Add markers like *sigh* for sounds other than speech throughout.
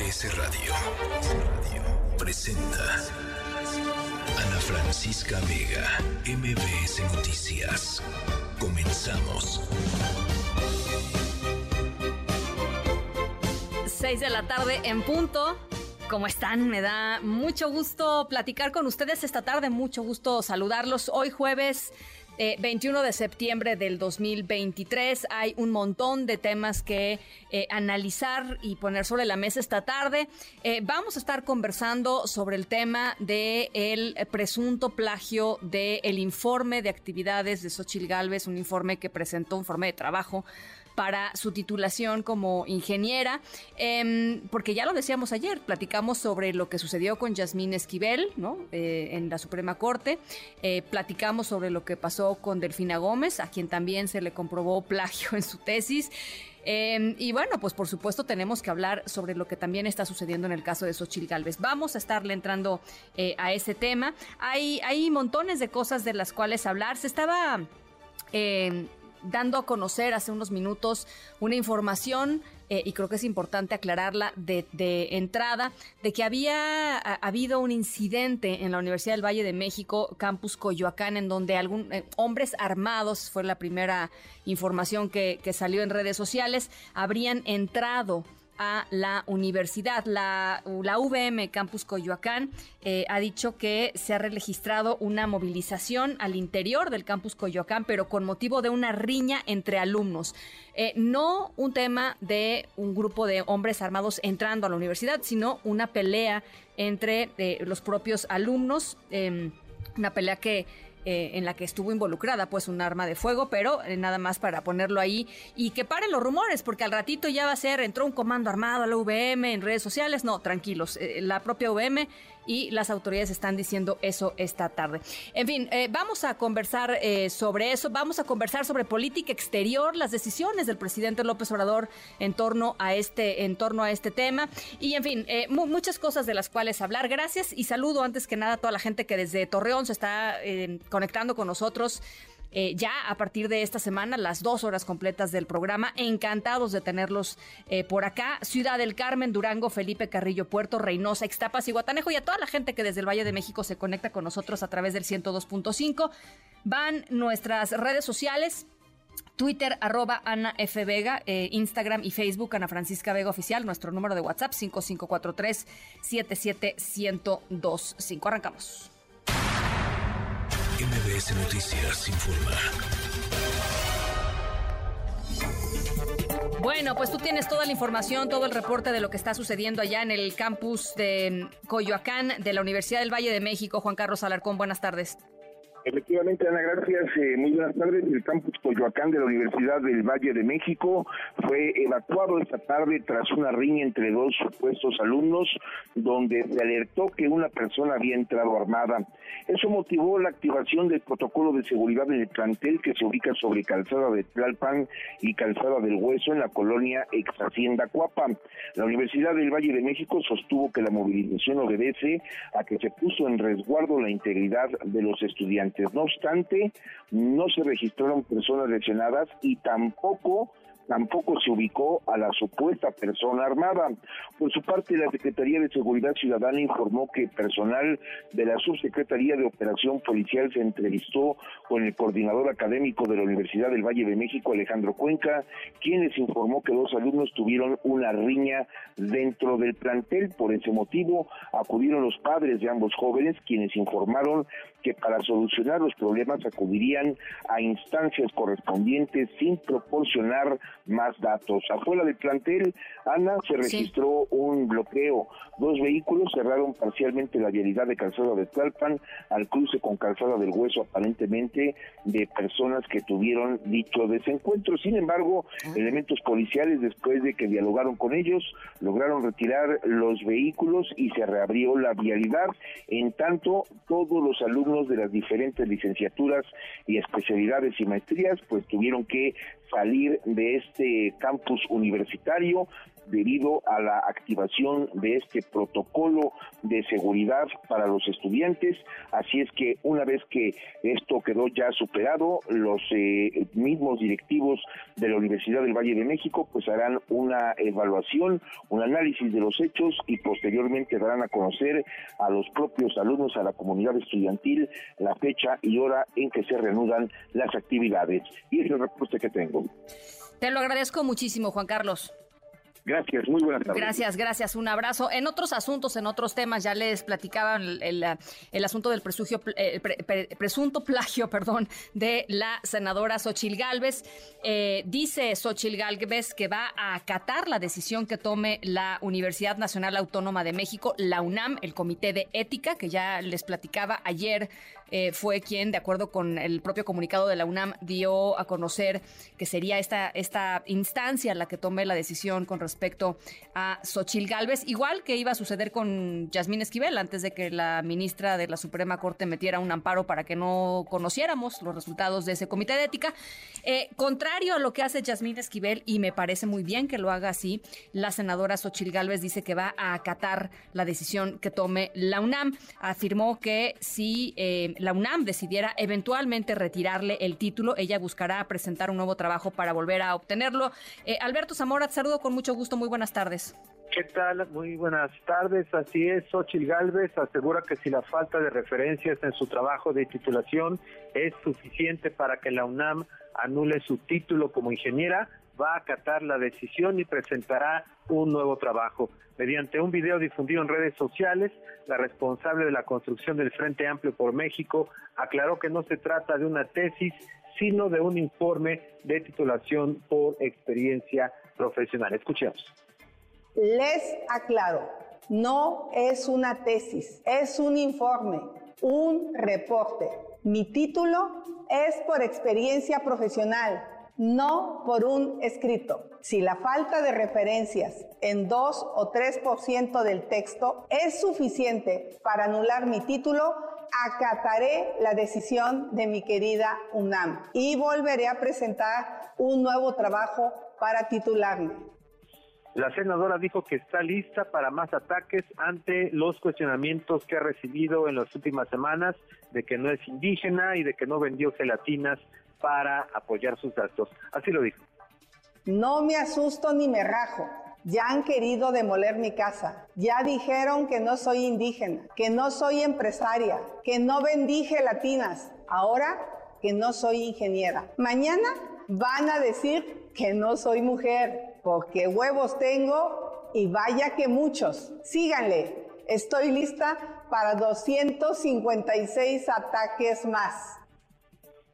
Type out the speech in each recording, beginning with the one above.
MBS Radio presenta Ana Francisca Vega, MBS Noticias. Comenzamos. 6 de la tarde en punto. ¿Cómo están? Me da mucho gusto platicar con ustedes esta tarde, mucho gusto saludarlos. Hoy jueves 21 eh, de septiembre del 2023 hay un montón de temas que eh, analizar y poner sobre la mesa esta tarde. Eh, vamos a estar conversando sobre el tema del el presunto plagio del informe de actividades de Xochil Gálvez, un informe que presentó, un informe de trabajo para su titulación como ingeniera, em, porque ya lo decíamos ayer, platicamos sobre lo que sucedió con Yasmín Esquivel ¿no? Eh, en la Suprema Corte, eh, platicamos sobre lo que pasó con Delfina Gómez, a quien también se le comprobó *laughs* plagio en su tesis. Em, y bueno, pues por supuesto tenemos que hablar sobre lo que también está sucediendo en el caso de Xochil Gálvez. Vamos a estarle entrando eh, a ese tema. Hay, hay montones de cosas de las cuales hablar. Se estaba em, dando a conocer hace unos minutos una información eh, y creo que es importante aclararla de, entrada, de que había habido un incidente en la Universidad del Valle de México, Campus Coyoacán, en donde algún, eh, hombres armados, fue la primera información que, que salió en redes sociales, habrían entrado a la universidad. La, la VM Campus Coyoacán eh, ha dicho que se ha registrado una movilización al interior del Campus Coyoacán, pero con motivo de una riña entre alumnos. Eh, no un tema de un grupo de hombres armados entrando a la universidad, sino una pelea entre eh, los propios alumnos, em, una pelea que eh, en la que estuvo involucrada pues un arma de fuego, pero eh, nada más para ponerlo ahí y que paren los rumores, porque al ratito ya va a ser, entró un comando armado a la VM en redes sociales, no, tranquilos, eh, la propia VM y las autoridades están diciendo eso esta tarde. En fin, eh, vamos a conversar eh, sobre eso, vamos a conversar sobre política exterior, las decisiones del presidente López Obrador en torno a este, en torno a este tema y en fin, eh, muchas cosas de las cuales hablar. Gracias y saludo antes que nada a toda la gente que desde Torreón se está conectando con nosotros. Eh, ya a partir de esta semana, las dos horas completas del programa. Encantados de tenerlos eh, por acá. Ciudad del Carmen, Durango, Felipe Carrillo, Puerto Reynosa, Ixtapas y Guatanejo y a toda la gente que desde el Valle de México se conecta con nosotros a través del 102.5. Van nuestras redes sociales. Twitter, arroba Ana F. Vega, eh, Instagram y Facebook, Ana Francisca Vega Oficial, nuestro número de WhatsApp, 5543 77125. Arrancamos. MBS Noticias informa. Bueno, pues tú tienes toda la información, todo el reporte de lo que está sucediendo allá en el campus de Coyoacán de la Universidad del Valle de México. Juan Carlos Alarcón, buenas tardes. Efectivamente, Ana, gracias. Eh, muy buenas tardes. El campus Coyoacán de la Universidad del Valle de México fue evacuado esta tarde tras una riña entre dos supuestos alumnos, donde se alertó que una persona había entrado armada. Eso motivó la activación del protocolo de seguridad en el plantel que se ubica sobre Calzada de Tlalpan y Calzada del Hueso en la colonia Ex Hacienda Cuapa. La Universidad del Valle de México sostuvo que la movilización obedece a que se puso en resguardo la integridad de los estudiantes. No obstante, no se registraron personas lesionadas y tampoco tampoco se ubicó a la supuesta persona armada. Por su parte, la Secretaría de Seguridad Ciudadana informó que personal de la Subsecretaría de Operación Policial se entrevistó con el coordinador académico de la Universidad del Valle de México, Alejandro Cuenca, quien les informó que dos alumnos tuvieron una riña dentro del plantel. Por ese motivo, acudieron los padres de ambos jóvenes, quienes informaron que para solucionar los problemas acudirían a instancias correspondientes sin proporcionar más datos. Afuera del plantel, Ana, se registró un bloqueo. Dos vehículos cerraron parcialmente la vialidad de Calzada de Tlalpan al cruce con Calzada del Hueso, aparentemente de personas que tuvieron dicho desencuentro. Sin embargo, ah. elementos policiales, después de que dialogaron con ellos, lograron retirar los vehículos y se reabrió la vialidad. En tanto, todos los alumnos de las diferentes licenciaturas y especialidades y maestrías, pues tuvieron que salir de este campus universitario debido a la activación de este protocolo de seguridad para los estudiantes. Así es que una vez que esto quedó ya superado, los eh, mismos directivos de la Universidad del Valle de México pues harán una evaluación, un análisis de los hechos y posteriormente darán a conocer a los propios alumnos, a la comunidad estudiantil, la fecha y hora en que se reanudan las actividades. Y es la respuesta que tengo. Te lo agradezco muchísimo, Juan Carlos. Gracias, muy buenas tardes. Gracias, gracias. Un abrazo. En otros asuntos, en otros temas, ya les platicaba el, el, asunto del presunto *laughs* plagio perdón, de la senadora Xochil Gálvez. Eh, dice Xochil Gálvez que va a acatar la decisión que tome la Universidad Nacional Autónoma de México, la UNAM, el Comité de Ética, que ya les platicaba ayer, eh, fue quien, de acuerdo con el propio comunicado de la UNAM, dio a conocer que sería esta, esta instancia la que tome la decisión con respecto a Xochil Gálvez, igual que iba a suceder con Yasmín Esquivel antes de que la ministra de la Suprema Corte metiera un amparo para que no conociéramos los resultados de ese comité de ética. Eh, contrario a lo que hace Yasmín Esquivel, y me parece muy bien que lo haga así, la senadora Xochil Gálvez dice que va a acatar la decisión que tome la UNAM. Afirmó que si eh, la UNAM decidiera eventualmente retirarle el título, ella buscará presentar un nuevo trabajo para volver a obtenerlo. Eh, Alberto Zamora, te saludo con mucho gusto. Muy buenas tardes. ¿Qué tal? Muy buenas tardes. Así es, Xochil Gálvez asegura que si la falta de referencias en su trabajo de titulación es suficiente para que la UNAM anule su título como ingeniera, va a acatar la decisión y presentará un nuevo trabajo. Mediante un video difundido en redes sociales, la responsable de la construcción del Frente Amplio por México aclaró que no se trata de una tesis, sino de un informe de titulación por experiencia profesional. Escuchemos. Les aclaro, no es una tesis, es un informe, un reporte. Mi título es por experiencia profesional, no por un escrito. Si la falta de referencias en 2 o 3% del texto es suficiente para anular mi título, acataré la decisión de mi querida UNAM y volveré a presentar un nuevo trabajo para titularme. La senadora dijo que está lista para más ataques ante los cuestionamientos que ha recibido en las últimas semanas de que no es indígena y de que no vendió gelatinas para apoyar sus datos. Así lo dijo. No me asusto ni me rajo. Ya han querido demoler mi casa. Ya dijeron que no soy indígena, que no soy empresaria, que no vendí gelatinas. Ahora que no soy ingeniera. Mañana van a decir que no soy mujer, porque huevos tengo y vaya que muchos. Síganle. Estoy lista para 256 ataques más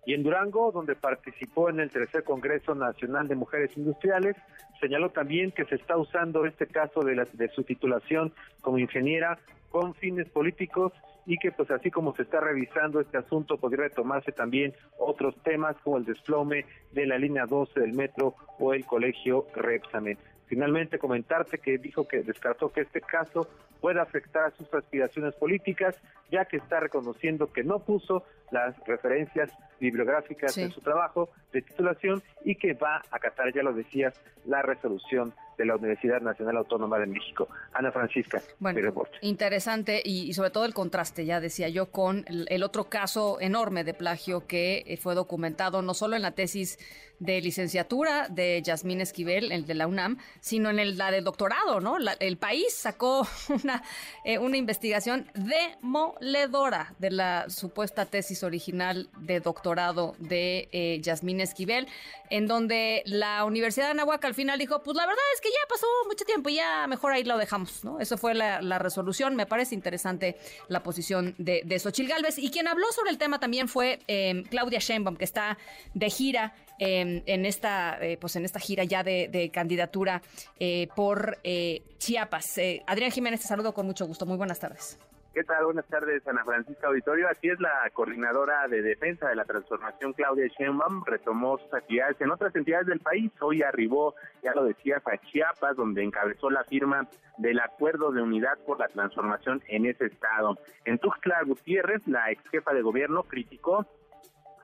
y en Durango, donde participó en el tercer Congreso Nacional de Mujeres Industriales, señaló también que se está usando este caso de, la, de su titulación como ingeniera con fines políticos y que pues así como se está revisando este asunto podría retomarse también otros temas como el desplome de la línea 12 del metro o el colegio Repsamen. Finalmente, comentarte que dijo que descartó que este caso pueda afectar a sus aspiraciones políticas, ya que está reconociendo que no puso las referencias bibliográficas en su trabajo de titulación y que va a acatar, ya lo decías, la resolución de la Universidad Nacional Autónoma de México. Ana Francisca, bueno, interesante y, sobre todo el contraste, ya decía yo, con el, otro caso enorme de plagio que eh, fue documentado no solo en la tesis de licenciatura de Yasmín Esquivel, el de la UNAM, sino en el, la del doctorado, ¿no? el país sacó *laughs* una, eh, una investigación demoledora de la supuesta tesis original de doctorado de eh, Yasmín Esquivel, en donde la Universidad de Anahuac al final dijo, pues la verdad es que ya pasó mucho tiempo ya mejor ahí lo dejamos, ¿no? Eso fue la, resolución. Me parece interesante la posición de, de Xochil Gálvez. Y quien habló sobre el tema también fue eh, Claudia Sheinbaum, que está de gira Em, en, esta, eh, pues en esta gira ya de, candidatura eh, por eh, Chiapas. Adrián Jiménez, te saludo con mucho gusto. Muy buenas tardes. ¿Qué tal? Buenas tardes, Ana Francisca Auditorio. Así es, la coordinadora de defensa de la transformación, Claudia Sheinbaum, retomó sus actividades en otras entidades del país. Hoy arribó, ya lo decías, a Chiapas, donde encabezó la firma del Acuerdo de Unidad por la Transformación en ese estado. En Tuxtla Gutiérrez, la ex jefa de gobierno criticó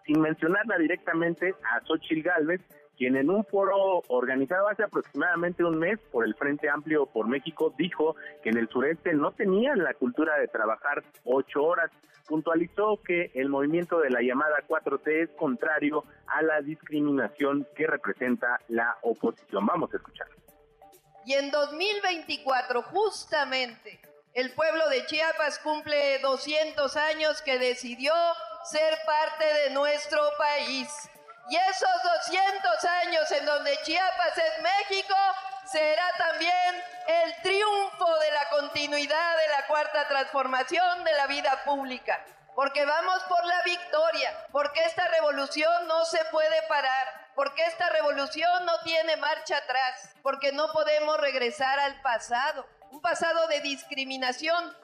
sin mencionarla directamente a Xochitl Galvez, quien en un foro organizado hace aproximadamente un mes por el Frente Amplio por México dijo que en el sureste no tenían la cultura de trabajar ocho horas. Puntualizó que el movimiento de la llamada 4T es contrario a la discriminación que representa la oposición. Vamos a escuchar. Y en 2024, justamente, el pueblo de Chiapas cumple 200 años que decidió ser parte de nuestro país. Y esos 200 años en donde Chiapas es México será también el triunfo de la continuidad de la cuarta transformación de la vida pública. Porque vamos por la victoria, porque esta revolución no se puede parar, porque esta revolución no tiene marcha atrás, porque no podemos regresar al pasado, un pasado de discriminación,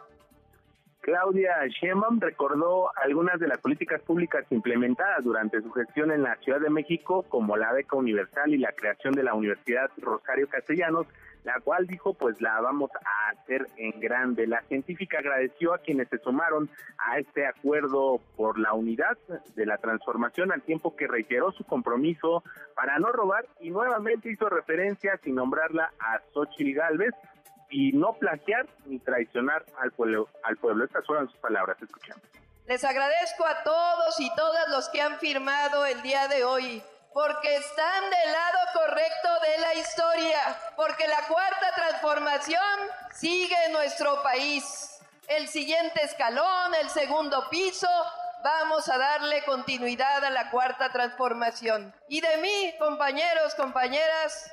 Claudia Sheinbaum recordó algunas de las políticas públicas implementadas durante su gestión en la Ciudad de México, como la beca universal y la creación de la Universidad Rosario Castellanos, la cual dijo pues la vamos a hacer en grande. La científica agradeció a quienes se sumaron a este acuerdo por la unidad de la transformación al tiempo que reiteró su compromiso para no robar y nuevamente hizo referencia sin nombrarla a Xochitl Galvez y no plagiar ni traicionar al pueblo. Al pueblo. Estas fueron sus palabras, escuchamos. Les agradezco a todos y todas los que han firmado el día de hoy, porque están del lado correcto de la historia, porque la cuarta transformación sigue en nuestro país. El siguiente escalón, el segundo piso, vamos a darle continuidad a la cuarta transformación. Y de mí, compañeros, compañeras,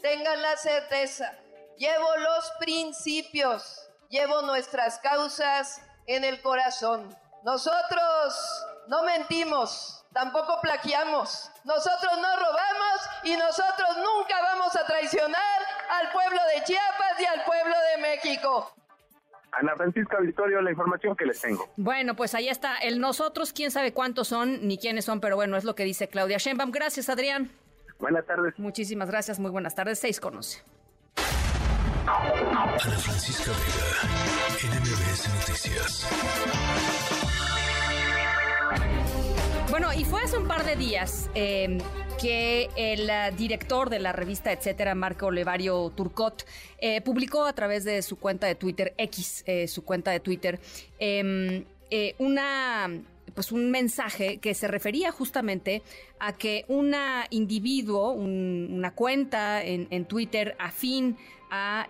tengan la certeza Llevo los principios, llevo nuestras causas en el corazón. Nosotros no mentimos, tampoco plagiamos, nosotros no robamos y nosotros nunca vamos a traicionar al pueblo de Chiapas y al pueblo de México. Ana Francisca Victorio, la información que les tengo. Bueno, pues ahí está. El nosotros, quién sabe cuántos son ni quiénes son, pero bueno, es lo que dice Claudia Sheinbaum. Gracias, Adrián. Buenas tardes. Muchísimas gracias, muy buenas tardes. Seis conoce. Ana Francisca Vega, NMBS Noticias. Bueno, y fue hace un par de días em, que el uh, director de la revista Etcétera, Marco Olevario Turcot, eh, publicó a través de su cuenta de Twitter, X, eh, su cuenta de Twitter, em, eh, una pues un mensaje que se refería justamente a que un individuo, una cuenta en, en Twitter afín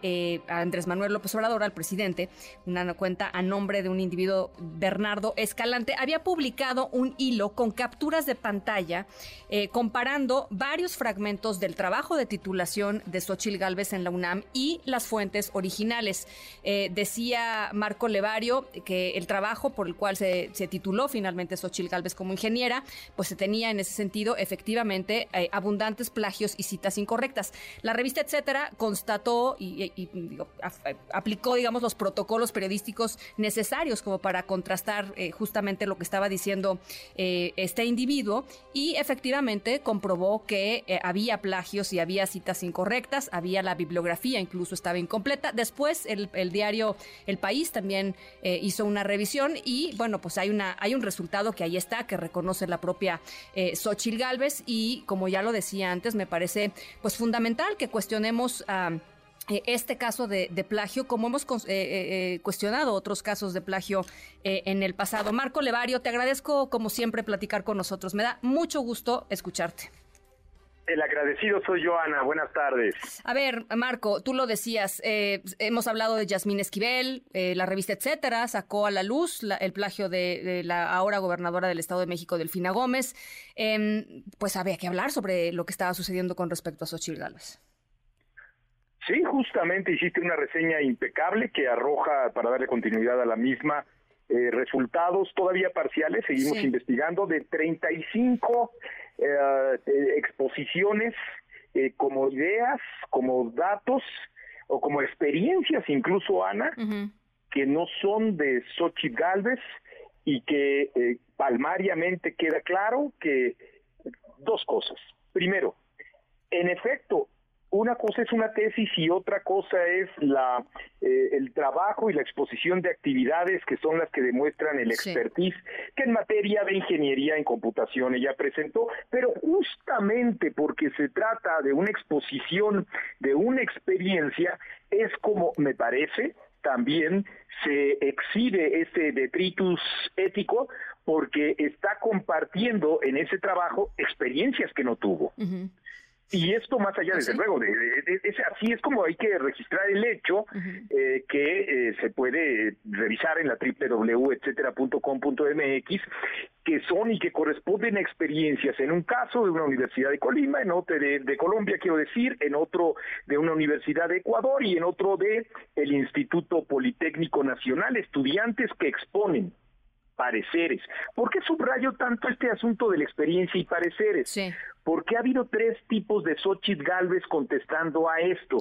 eh, a, Andrés Manuel López Obrador, al presidente, una cuenta a nombre de un individuo, Bernardo Escalante, había publicado un hilo con capturas de pantalla eh, comparando varios fragmentos del trabajo de titulación de Xochil Gálvez en la UNAM y las fuentes originales. Eh, decía Marco Levario que el trabajo por el cual se, tituló finalmente Xochil Gálvez como ingeniera, pues se tenía en ese sentido efectivamente abundantes plagios y citas incorrectas. La revista Etcétera constató y, aplicó, digamos, los protocolos periodísticos necesarios como para contrastar eh, justamente lo que estaba diciendo eh, este individuo y efectivamente comprobó que eh, había plagios y había citas incorrectas, había la bibliografía incluso estaba incompleta. Después el, diario El País también hizo una revisión y bueno, pues hay, una, hay un resultado que ahí está, que reconoce la propia Xochil Gálvez y como ya lo decía antes, me parece pues fundamental que cuestionemos a... Eh, este caso de, plagio, como hemos eh, eh, cuestionado otros casos de plagio en el pasado. Marco Levario, te agradezco como siempre platicar con nosotros. Me da mucho gusto escucharte. El agradecido soy yo, Ana. Buenas tardes. A ver, Marco, tú lo decías, hemos hablado de Yasmín Esquivel, la revista Etcétera sacó a la luz el plagio de, la ahora gobernadora del Estado de México, Delfina Gómez. Em, pues había que hablar sobre lo que estaba sucediendo con respecto a Xochitl Gálvez. Sí, justamente hiciste una reseña impecable que arroja, para darle continuidad a la misma, eh, resultados todavía parciales, seguimos investigando, de 35 eh, exposiciones eh, como ideas, como datos o como experiencias, incluso Ana, que no son de Xochitl Galvez y que palmariamente queda claro que dos cosas. Primero, en efecto, una cosa es una tesis y otra cosa es la eh, el trabajo y la exposición de actividades que son las que demuestran el expertise que en materia de ingeniería en computación ella presentó, pero justamente porque se trata de una exposición de una experiencia es como me parece también se exhibe ese detritus ético porque está compartiendo en ese trabajo experiencias que no tuvo. Y esto más allá, desde luego, de, es así es como hay que registrar el hecho eh, que eh, se puede revisar en la www.etcetera.com.mx, que son y que corresponden a experiencias, en un caso de una universidad de Colima, en otro de, de Colombia, quiero decir, en otro de una universidad de Ecuador y en otro de el Instituto Politécnico Nacional, estudiantes que exponen pareceres. ¿Por qué subrayo tanto este asunto de la experiencia y pareceres? Sí. Porque ha habido tres tipos de Xochitl Galvez contestando a esto.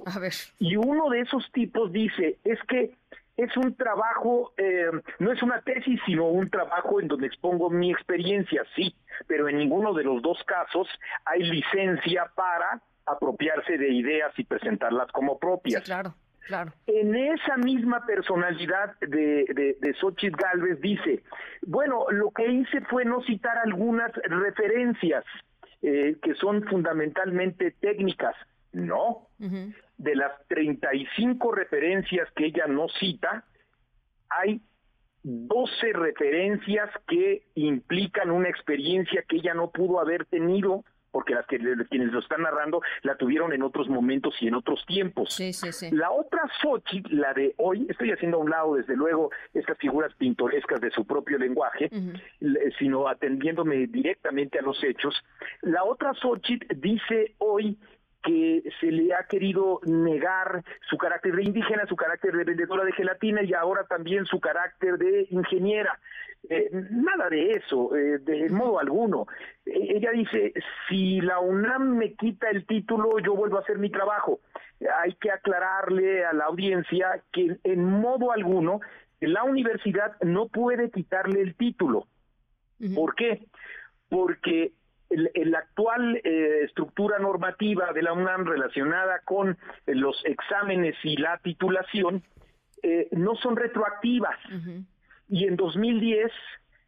Y uno de esos tipos dice, es que es un trabajo, eh, no es una tesis, sino un trabajo en donde expongo mi experiencia, sí, pero en ninguno de los dos casos hay licencia para apropiarse de ideas y presentarlas como propias. Sí, claro. Claro. En esa misma personalidad de, de, de Xochitl Galvez dice, bueno, lo que hice fue no citar algunas referencias eh, que son fundamentalmente técnicas. No. De las 35 referencias que ella no cita, hay 12 referencias que implican una experiencia que ella no pudo haber tenido porque las que quienes lo están narrando la tuvieron en otros momentos y en otros tiempos. Sí, sí, sí. La otra Sochi, la de hoy, estoy haciendo a un lado, desde luego, estas figuras pintorescas de su propio lenguaje, sino atendiéndome directamente a los hechos. La otra Sochi dice hoy que se le ha querido negar su carácter de indígena, su carácter de vendedora de gelatina y ahora también su carácter de ingeniera. Eh, nada de eso, eh, de modo alguno. E, ella dice, si la UNAM me quita el título, yo vuelvo a hacer mi trabajo. Hay que aclararle a la audiencia que en modo alguno la universidad no puede quitarle el título. ¿Por qué? Porque la actual eh, estructura normativa de la UNAM relacionada con los exámenes y la titulación no son retroactivas. Y en 2010,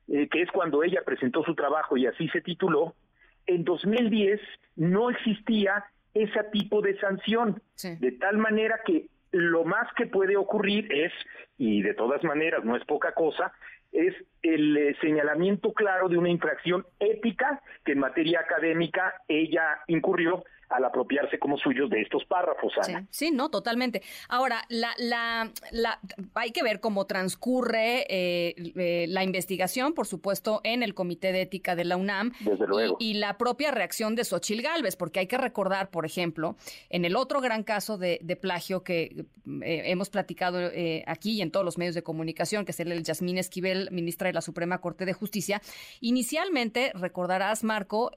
eh, que es cuando ella presentó su trabajo y así se tituló, en 2010 no existía ese tipo de sanción, de tal manera que lo más que puede ocurrir es, y de todas maneras no es poca cosa, es el eh, señalamiento claro de una infracción ética que en materia académica ella incurrió al apropiarse como suyos de estos párrafos. Sí, no, totalmente. Ahora, la, la, la, hay que ver cómo transcurre eh, eh, la investigación, por supuesto, en el Comité de Ética de la UNAM. Desde luego. Y, la propia reacción de Xochil Gálvez, porque hay que recordar, por ejemplo, en el otro gran caso de, plagio que eh, hemos platicado aquí y en todos los medios de comunicación, que es el de Yasmín Esquivel, ministra de la Suprema Corte de Justicia, inicialmente, recordarás, Marco,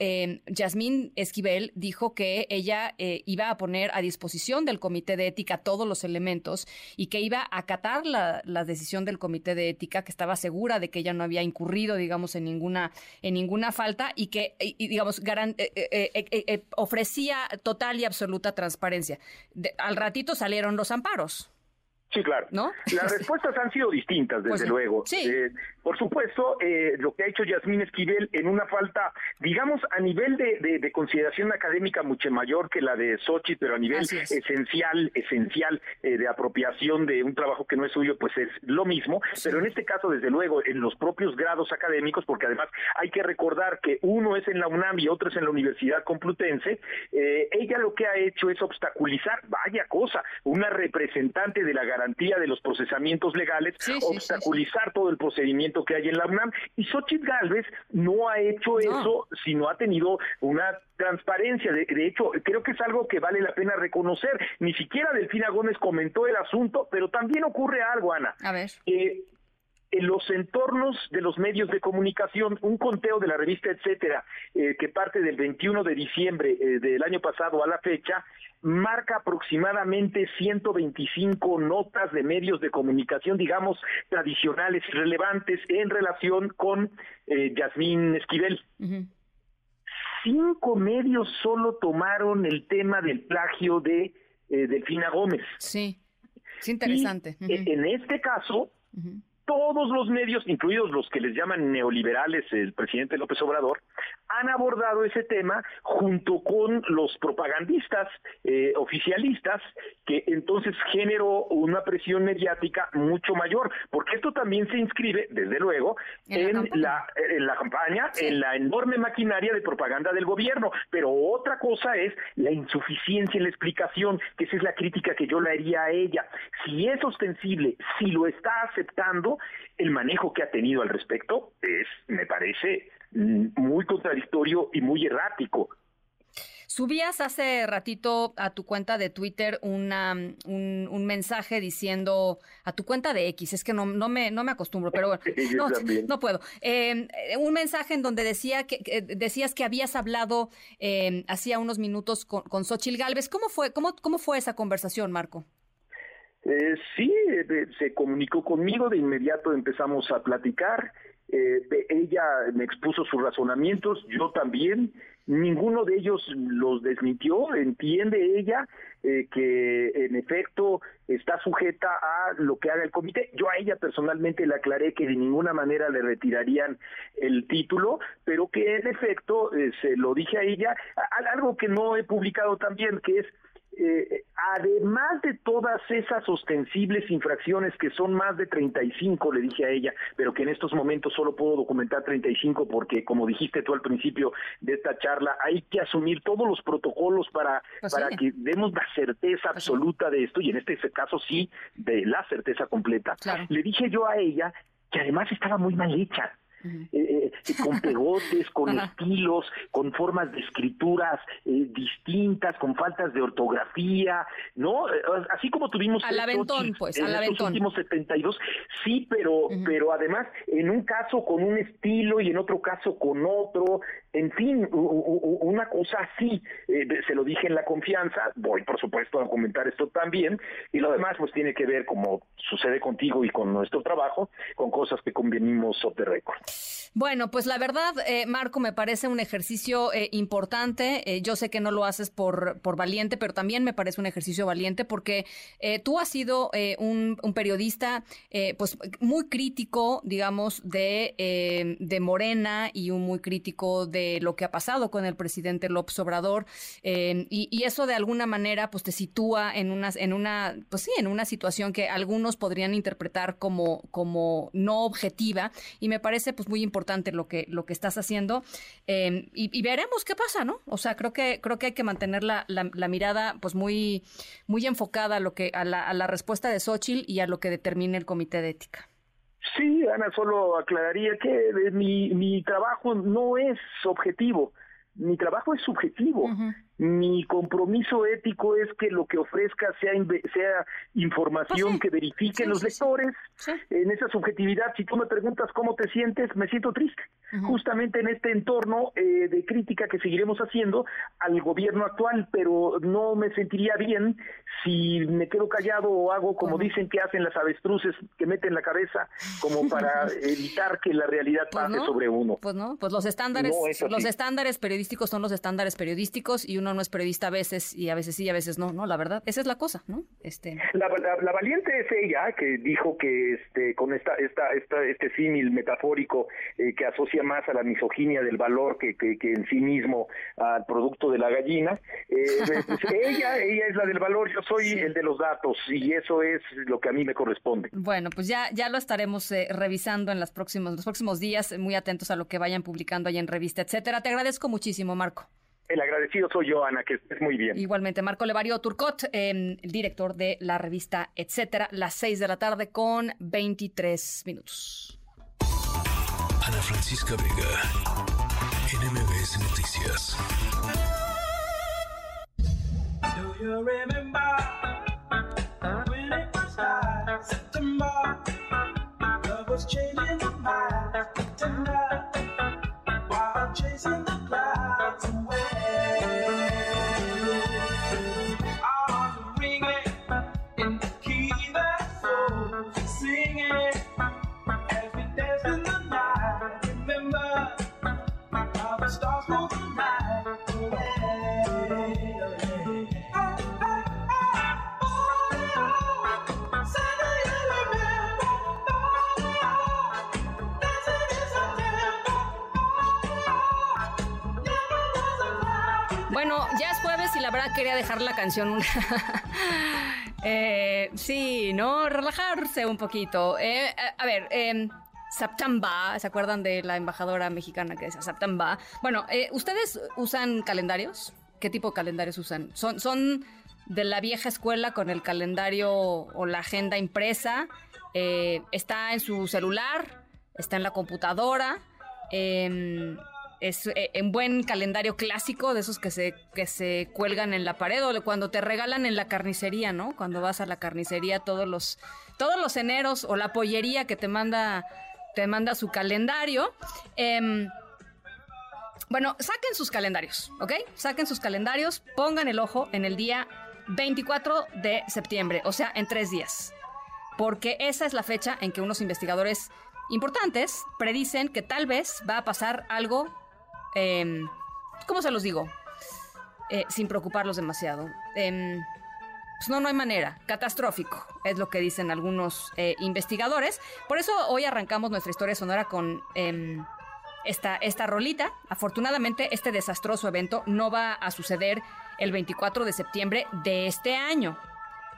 Yasmín Esquivel dijo que ella eh, iba a poner a disposición del Comité de Ética todos los elementos y que iba a acatar la, decisión del Comité de Ética, que estaba segura de que ella no había incurrido, digamos, en ninguna, en ninguna falta y que, digamos, eh, eh, ofrecía total y absoluta transparencia. al ratito salieron los amparos. Sí, claro. ¿No? Las respuestas han sido distintas, desde pues luego. Sí. Por supuesto, eh, lo que ha hecho Yasmín Esquivel en una falta, digamos, a nivel de, de, consideración académica mucho mayor que la de Sochi, pero a nivel esencial, esencial eh, de apropiación de un trabajo que no es suyo, pues es lo mismo. Pero en este caso, desde luego, en los propios grados académicos, porque además hay que recordar que uno es en la UNAM y otro es en la Universidad Complutense, eh, ella lo que ha hecho es obstaculizar, vaya cosa, una representante de la garantía de los procesamientos legales, obstaculizar todo el procedimiento que hay en la UNAM. Y Xochitl Galvez no ha hecho eso, sino ha tenido una transparencia. De, hecho, creo que es algo que vale la pena reconocer. Ni siquiera Delfina Gómez comentó el asunto, pero también ocurre algo, Ana. A ver. Eh, en los entornos de los medios de comunicación, un conteo de la revista Etcétera, eh, que parte del 21 de diciembre eh, del año pasado a la fecha, marca aproximadamente 125 notas de medios de comunicación, digamos, tradicionales y relevantes en relación con eh, Yasmín Esquivel. cinco medios solo tomaron el tema del plagio de eh, Delfina Gómez. Sí, es interesante. En este caso, todos los medios, incluidos los que les llaman neoliberales, el presidente López Obrador, han abordado ese tema junto con los propagandistas eh, oficialistas, que entonces generó una presión mediática mucho mayor, porque esto también se inscribe, desde luego, en, la, en la campaña, en la enorme maquinaria de propaganda del gobierno. Pero otra cosa es la insuficiencia en la explicación, que esa es la crítica que yo le haría a ella. Si es ostensible, si lo está aceptando, el manejo que ha tenido al respecto es, me parece, mm, muy contradictorio y muy errático. Subías hace ratito a tu cuenta de Twitter una, un, mensaje diciendo a tu cuenta de X, es que no, no, me, no me acostumbro, pero bueno, *laughs* no, puedo. Em, un mensaje en donde decía que, decías que habías hablado eh, hacía unos minutos con, con Xochil Gálvez. ¿Cómo fue, cómo, ¿Cómo fue esa conversación, Marco? Eh, sí, se comunicó conmigo, de inmediato empezamos a platicar, eh, ella me expuso sus razonamientos, yo también, ninguno de ellos los desmintió, entiende ella eh, que en efecto está sujeta a lo que haga el comité. Yo a ella personalmente le aclaré que de ninguna manera le retirarían el título, pero que en efecto eh, se lo dije a ella, algo que no he publicado también, que es eh, además de todas esas ostensibles infracciones que son más de 35, le dije a ella, pero que en estos momentos solo puedo documentar 35 porque, como dijiste tú al principio de esta charla, hay que asumir todos los protocolos para, pues para que demos la certeza pues absoluta de esto y en este caso sí, de la certeza completa. Le dije yo a ella que además estaba muy mal hecha eh, eh, con *laughs* pegotes, con estilos, con formas de escrituras eh, distintas, con faltas de ortografía, ¿no? Así como tuvimos al aventón, pues, en los últimos 72, sí, pero, pero además en un caso con un estilo y en otro caso con otro, en fin, una cosa así, se lo dije en la confianza, voy por supuesto a comentar esto también, y lo demás pues tiene que ver, como sucede contigo y con nuestro trabajo, con cosas que convenimos sobre récord. Bueno, pues la verdad, eh, Marco, me parece un ejercicio eh, importante. Eh, yo sé que no lo haces por, por valiente, pero también me parece un ejercicio valiente porque tú has sido un, periodista pues muy crítico, digamos, de, de Morena y un muy crítico de lo que ha pasado con el presidente López Obrador. Y, y, eso de alguna manera pues te sitúa en una, en una, pues sí, en una situación que algunos podrían interpretar como, como no objetiva. Y me parece pues muy importante lo que, lo que estás haciendo em, y, veremos qué pasa, ¿no? O sea, creo que, creo que hay que mantener la, la, mirada pues muy, muy enfocada a, lo que, a, la, a la respuesta de Xochitl y a lo que determine el comité de ética. Sí, Ana, solo aclararía que mi, mi trabajo no es objetivo, mi trabajo es subjetivo. Mi compromiso ético es que lo que ofrezca sea, sea información pues que verifiquen los lectores. En esa subjetividad, si tú me preguntas cómo te sientes, me siento triste. Justamente en este entorno eh, de crítica que seguiremos haciendo al gobierno actual, pero no me sentiría bien si me quedo callado o hago como dicen que hacen las avestruces que meten la cabeza como para *laughs* evitar que la realidad pues pase sobre uno. Pues no, pues los estándares, los estándares periodísticos son los estándares periodísticos y uno no es periodista a veces y a veces sí, a veces no, ¿no? La verdad, esa es la cosa, ¿no? Este... La, valiente es ella que dijo que este con esta, esta, esta este símil metafórico eh, que asocia más a la misoginia del valor que, que, en sí mismo al producto de la gallina. Eh, *laughs* pues ella, ella es la del valor, yo soy el de los datos y eso es lo que a mí me corresponde. Bueno, pues ya, ya lo estaremos eh, revisando en los próximos, los próximos días, muy atentos a lo que vayan publicando ahí en revista, etcétera. Te agradezco muchísimo, Marco. El agradecido soy yo, Ana, que estés muy bien. Igualmente, Marco Levario Turcot, em, el director de la revista Etcétera, las 6 de la tarde con 23 minutos. Ana Francisca Vega, NMBS Noticias. Do you remember when it was September? Love was changing the mind, verdad quería dejar la canción *laughs* eh, sí, ¿no? Relajarse un poquito. Eh, a ver, eh, ¿se acuerdan de la embajadora mexicana que decía September? Bueno, eh, ¿ustedes usan calendarios? ¿Qué tipo de calendarios usan? ¿Son, ¿Son de la vieja escuela con el calendario o la agenda impresa? Eh, ¿Está en su celular? ¿Está en la computadora? Es eh, un buen calendario clásico de esos que se, que se cuelgan en la pared o cuando te regalan en la carnicería, ¿no? Cuando vas a la carnicería todos los, todos los eneros o la pollería que te manda, te manda su calendario. Em, bueno, saquen sus calendarios, ¿ok? Saquen sus calendarios, pongan el ojo en el día 24 de septiembre, o sea, en tres días. Porque esa es la fecha en que unos investigadores importantes predicen que tal vez va a pasar algo, eh, ¿cómo se los digo? Eh, sin preocuparlos demasiado. Eh, pues no, no hay manera. Catastrófico, es lo que dicen algunos eh, investigadores. Por eso hoy arrancamos nuestra historia sonora con em, esta, esta rolita. Afortunadamente, este desastroso evento no va a suceder el 24 de septiembre de este año,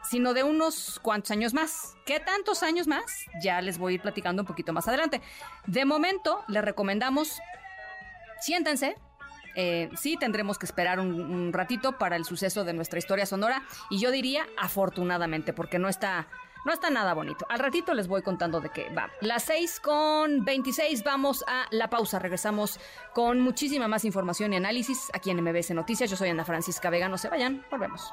sino de unos cuantos años más. ¿Qué tantos años más? Ya les voy a ir platicando un poquito más adelante. De momento, les recomendamos, siéntense. Eh, sí, tendremos que esperar un, ratito para el suceso de nuestra historia sonora. Y yo diría afortunadamente, porque no está, no está nada bonito. Al ratito les voy contando de qué va. Las 6 con 26 vamos a la pausa. Regresamos con muchísima más información y análisis aquí en MBS Noticias. Yo soy Ana Francisca Vega. No se vayan. Volvemos.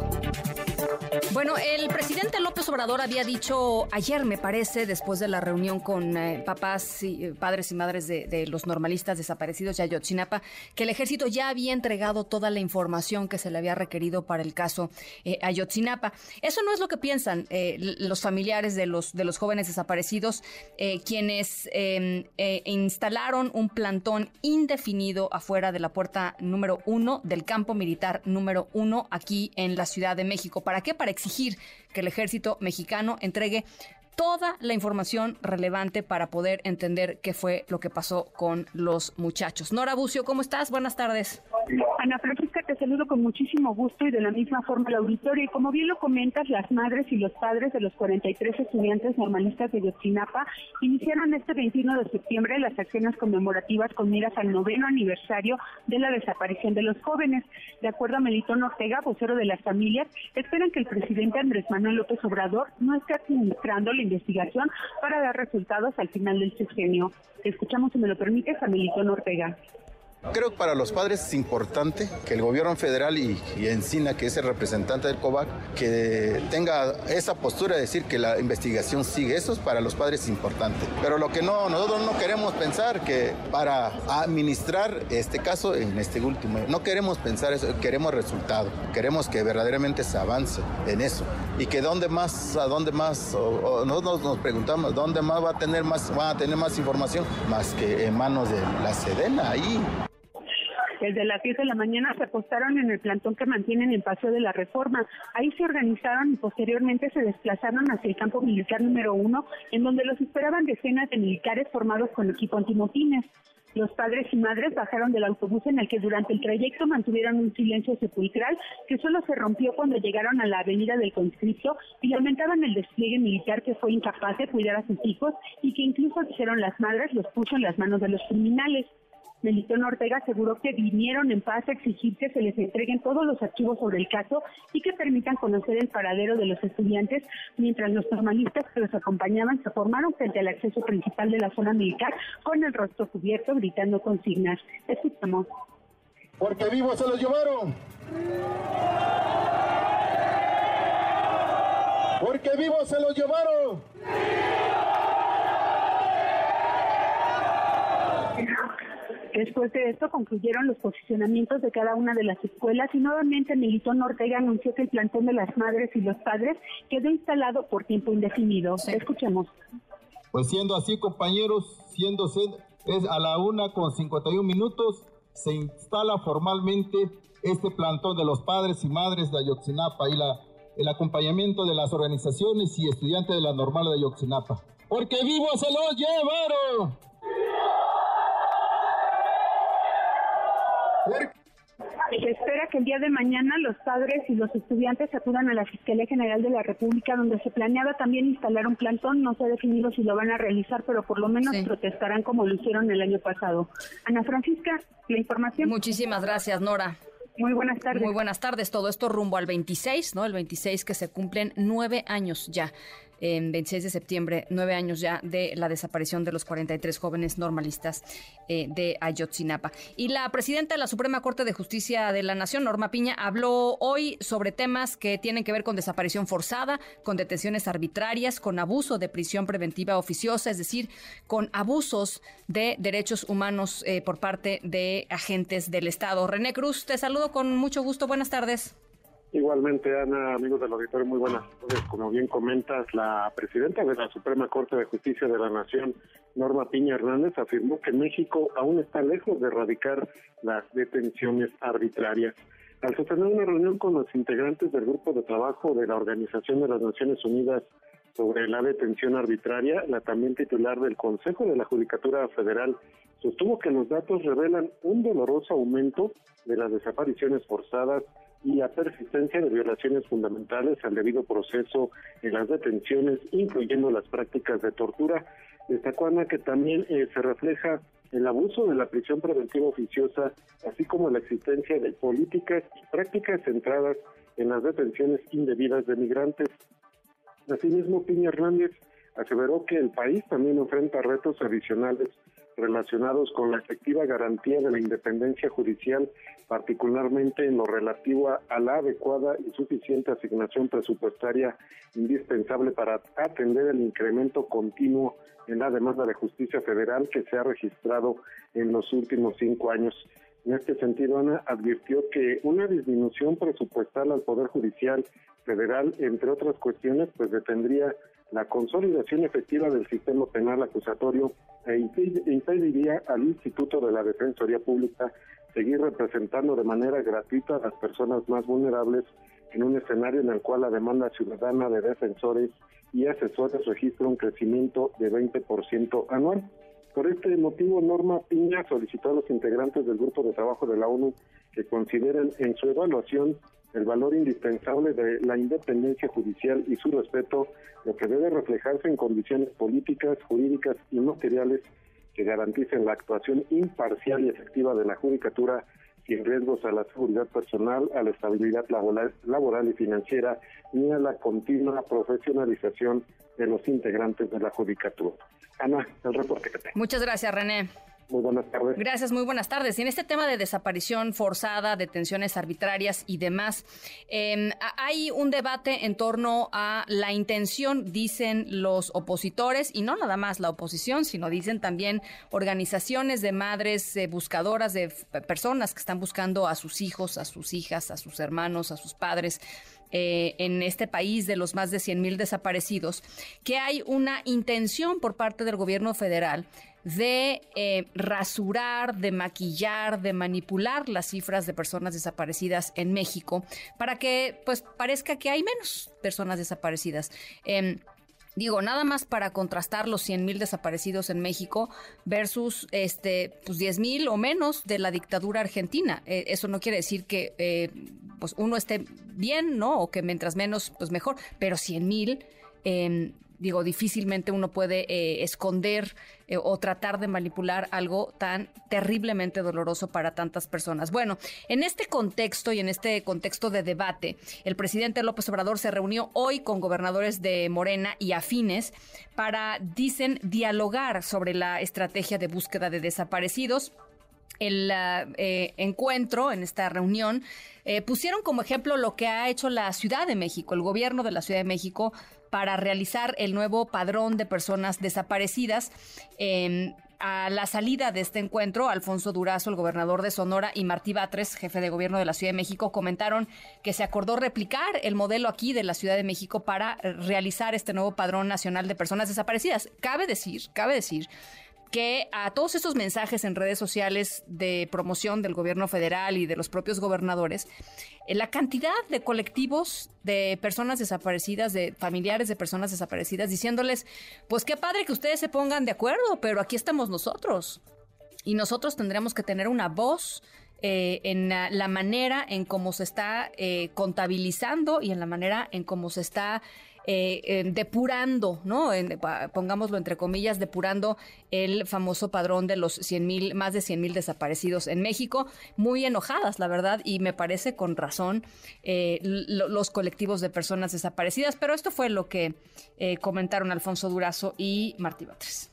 Bueno, el presidente López Obrador había dicho ayer, me parece, después de la reunión con eh, papás y eh, padres y madres de, los normalistas desaparecidos de Ayotzinapa, que el ejército ya había entregado toda la información que se le había requerido para el caso eh, Ayotzinapa. Eso no es lo que piensan eh, los familiares de los, de los jóvenes desaparecidos, eh, quienes em, instalaron un plantón indefinido afuera de la puerta número uno del campo militar número uno aquí en la Ciudad de México. ¿Para qué? Para exigir que el ejército mexicano entregue toda la información relevante para poder entender qué fue lo que pasó con los muchachos. Nora Bucio, ¿cómo estás? Buenas tardes. Te saludo con muchísimo gusto y de la misma forma el auditorio. Y como bien lo comentas, las madres y los padres de los 43 estudiantes normalistas de Yotzinapa iniciaron este 21 de septiembre las acciones conmemorativas con miras al noveno aniversario de la desaparición de los jóvenes. De acuerdo a Melitón Ortega, vocero de las familias, esperan que el presidente Andrés Manuel López Obrador no esté administrando la investigación para dar resultados al final del sexenio. Escuchamos, si me lo permites, a Melitón Ortega. Creo que para los padres es importante que el gobierno federal y, y, Encina, que es el representante del COVAC, que tenga esa postura de decir que la investigación sigue. Eso es para los padres importante. Pero lo que no, nosotros no queremos pensar que para administrar este caso en este último, no queremos pensar eso, queremos resultado. Queremos que verdaderamente se avance en eso. Y que dónde más, a dónde más, o, o nosotros nos preguntamos, ¿dónde más va a tener más, va a tener más información? Más que en manos de la Sedena ahí. Desde las 10 de la mañana se apostaron en el plantón que mantienen en Paseo de la Reforma. Ahí se organizaron y posteriormente se desplazaron hacia el campo militar número uno, en donde los esperaban decenas de militares formados con equipo antimotines. Los padres y madres bajaron del autobús en el que durante el trayecto mantuvieron un silencio sepulcral que solo se rompió cuando llegaron a la avenida del conscripto y lamentaban el despliegue militar que fue incapaz de cuidar a sus hijos y que incluso dijeron las madres los puso en las manos de los criminales. Melitón Ortega aseguró que vinieron en paz a exigir que se les entreguen todos los archivos sobre el caso y que permitan conocer el paradero de los estudiantes, mientras los normalistas que los acompañaban se formaron frente al acceso principal de la zona militar con el rostro cubierto gritando consignas. Escuchamos. Porque vivos se los llevaron. Porque vivos se los llevaron. Después de esto concluyeron los posicionamientos de cada una de las escuelas y nuevamente Militón Ortega anunció que el plantón de las madres y los padres quedó instalado por tiempo indefinido. Escuchemos. Pues siendo así, compañeros, siendo es a la una con 51 minutos, se instala formalmente este plantón de los padres y madres de Ayotzinapa y la, el acompañamiento de las organizaciones y estudiantes de la normal de Ayotzinapa. Porque vivo se los llevaron. Se espera que el día de mañana los padres y los estudiantes acudan a la Fiscalía General de la República, donde se planeaba también instalar un plantón. No se ha definido si lo van a realizar, pero por lo menos protestarán como lo hicieron el año pasado. Ana Francisca, la información. Muchísimas gracias, Nora. Muy buenas tardes. Muy buenas tardes. Todo esto rumbo al 26, ¿no? El 26 que se cumplen nueve años ya en 26 de septiembre, nueve años ya de la desaparición de los 43 jóvenes normalistas eh, de Ayotzinapa. Y la presidenta de la Suprema Corte de Justicia de la Nación, Norma Piña, habló hoy sobre temas que tienen que ver con desaparición forzada, con detenciones arbitrarias, con abuso de prisión preventiva oficiosa, es decir, con abusos de derechos humanos eh, por parte de agentes del Estado. René Cruz, te saludo con mucho gusto. Buenas tardes. Igualmente, Ana, amigos del auditorio, muy buenas tardes. Como bien comentas, la presidenta de la Suprema Corte de Justicia de la Nación, Norma Piña Hernández, afirmó que México aún está lejos de erradicar las detenciones arbitrarias. Al sostener una reunión con los integrantes del grupo de trabajo de la Organización de las Naciones Unidas sobre la detención arbitraria, la también titular del Consejo de la Judicatura Federal sostuvo que los datos revelan un doloroso aumento de las desapariciones forzadas y la persistencia de violaciones fundamentales al debido proceso en las detenciones, incluyendo las prácticas de tortura. Destacó Ana que también eh, se refleja el abuso de la prisión preventiva oficiosa, así como la existencia de políticas y prácticas centradas en las detenciones indebidas de migrantes. Asimismo, Piña Hernández aseveró que el país también enfrenta retos adicionales relacionados con la efectiva garantía de la independencia judicial, particularmente en lo relativo a, la adecuada y suficiente asignación presupuestaria indispensable para atender el incremento continuo en la demanda de justicia federal que se ha registrado en los últimos cinco años. En este sentido, Ana advirtió que una disminución presupuestal al Poder Judicial Federal, entre otras cuestiones, pues detendría la consolidación efectiva del sistema penal acusatorio e impediría al Instituto de la Defensoría Pública seguir representando de manera gratuita a las personas más vulnerables en un escenario en el cual la demanda ciudadana de defensores y asesores registra un crecimiento de 20% anual. Por este motivo, Norma Piña solicitó a los integrantes del grupo de trabajo de la ONU que consideren en su evaluación el valor indispensable de la independencia judicial y su respeto, lo que debe reflejarse en condiciones políticas, jurídicas y materiales que garanticen la actuación imparcial y efectiva de la judicatura sin riesgos a la seguridad personal, a la estabilidad laboral, laboral y financiera, ni a la continua profesionalización de los integrantes de la judicatura. Ana, el reporte. Muchas gracias, René. Muy buenas tardes. Gracias, muy buenas tardes. Y en este tema de desaparición forzada, detenciones arbitrarias y demás, em, hay un debate en torno a la intención, dicen los opositores, y no nada más la oposición, sino dicen también organizaciones de madres eh, buscadoras de personas que están buscando a sus hijos, a sus hijas, a sus hermanos, a sus padres eh, en este país de los más de 100 mil desaparecidos, que hay una intención por parte del gobierno federal de eh, rasurar, de maquillar, de manipular las cifras de personas desaparecidas en México para que pues parezca que hay menos personas desaparecidas. Em, Digo, nada más para contrastar los 100 mil desaparecidos en México versus este, pues 10 mil o menos de la dictadura argentina. Eh, eso no quiere decir que eh, pues uno esté bien, ¿no? O que mientras menos, pues mejor. Pero 100 mil, eh, digo, difícilmente uno puede eh, esconder eh, o tratar de manipular algo tan terriblemente doloroso para tantas personas. Bueno, en este contexto y en este contexto de debate, el presidente López Obrador se reunió hoy con gobernadores de Morena y afines para, dicen, dialogar sobre la estrategia de búsqueda de desaparecidos el eh, encuentro, en esta reunión, pusieron como ejemplo lo que ha hecho la Ciudad de México, el gobierno de la Ciudad de México para realizar el nuevo padrón de personas desaparecidas. Em, a la salida de este encuentro, Alfonso Durazo, el gobernador de Sonora, y Martí Batres, jefe de gobierno de la Ciudad de México, comentaron que se acordó replicar el modelo aquí de la Ciudad de México para realizar este nuevo padrón nacional de personas desaparecidas. Cabe decir, cabe decir que a todos estos mensajes en redes sociales de promoción del gobierno federal y de los propios gobernadores, eh, la cantidad de colectivos de personas desaparecidas, de familiares de personas desaparecidas, diciéndoles, pues qué padre que ustedes se pongan de acuerdo, pero aquí estamos nosotros. Y nosotros tendremos que tener una voz eh, en la, manera en cómo se está eh, contabilizando y en la manera en cómo se está eh, depurando, ¿no? pongámoslo entre comillas, depurando el famoso padrón de los 100 mil, más de 100 mil desaparecidos en México, muy enojadas, la verdad, y me parece con razón eh, los colectivos de personas desaparecidas, pero esto fue lo que eh, comentaron Alfonso Durazo y Martí Batres.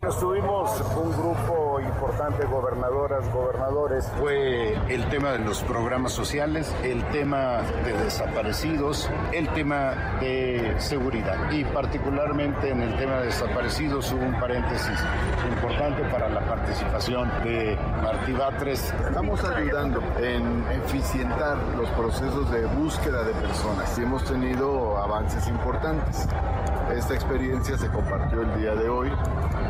Estuvimos un grupo importante, gobernadoras, gobernadores. Fue el tema de los programas sociales, el tema de desaparecidos, el tema de seguridad. Y particularmente en el tema de desaparecidos hubo un paréntesis importante para la participación de Martí Batres. Estamos ayudando en eficientar los procesos de búsqueda de personas y hemos tenido avances importantes. Esta experiencia se compartió el día de hoy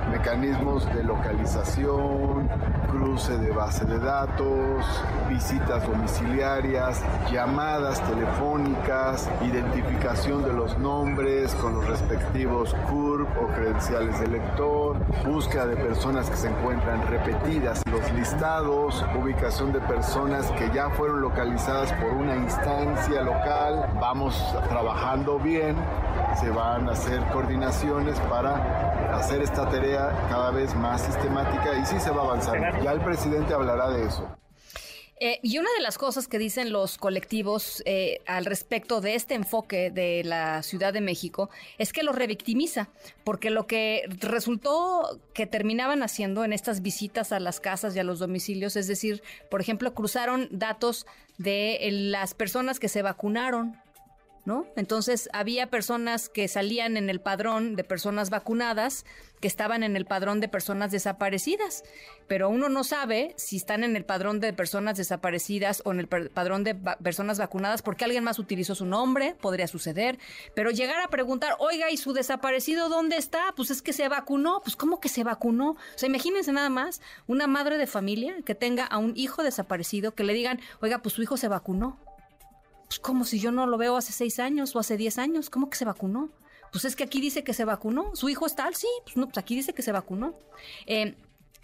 mecanismos de localización, cruce de base de datos, visitas domiciliarias, llamadas telefónicas, identificación de los nombres con los respectivos CURP o credenciales de lector, búsqueda de personas que se encuentran repetidas, los listados, ubicación de personas que ya fueron localizadas por una instancia local. Vamos trabajando bien, se van a hacer coordinaciones para hacer esta tarea cada vez más sistemática y sí se va a avanzar. Ya el presidente hablará de eso. Eh, y una de las cosas que dicen los colectivos eh, al respecto de este enfoque de la Ciudad de México es que lo revictimiza, porque lo que resultó que terminaban haciendo en estas visitas a las casas y a los domicilios, es decir, por ejemplo, cruzaron datos de las personas que se vacunaron ¿no? Entonces había personas que salían en el padrón de personas vacunadas que estaban en el padrón de personas desaparecidas, pero uno no sabe si están en el padrón de personas desaparecidas o en el padrón de personas vacunadas porque alguien más utilizó su nombre, podría suceder, pero llegar a preguntar, oiga, ¿y su desaparecido dónde está? Pues es que se vacunó, pues ¿cómo que se vacunó? O sea, imagínense nada más una madre de familia que tenga a un hijo desaparecido que le digan, oiga, pues su hijo se vacunó. Pues como si yo no lo veo hace seis años o hace diez años, ¿cómo que se vacunó? Pues es que aquí dice que se vacunó, su hijo está tal, sí, pues no, pues aquí dice que se vacunó. Eh,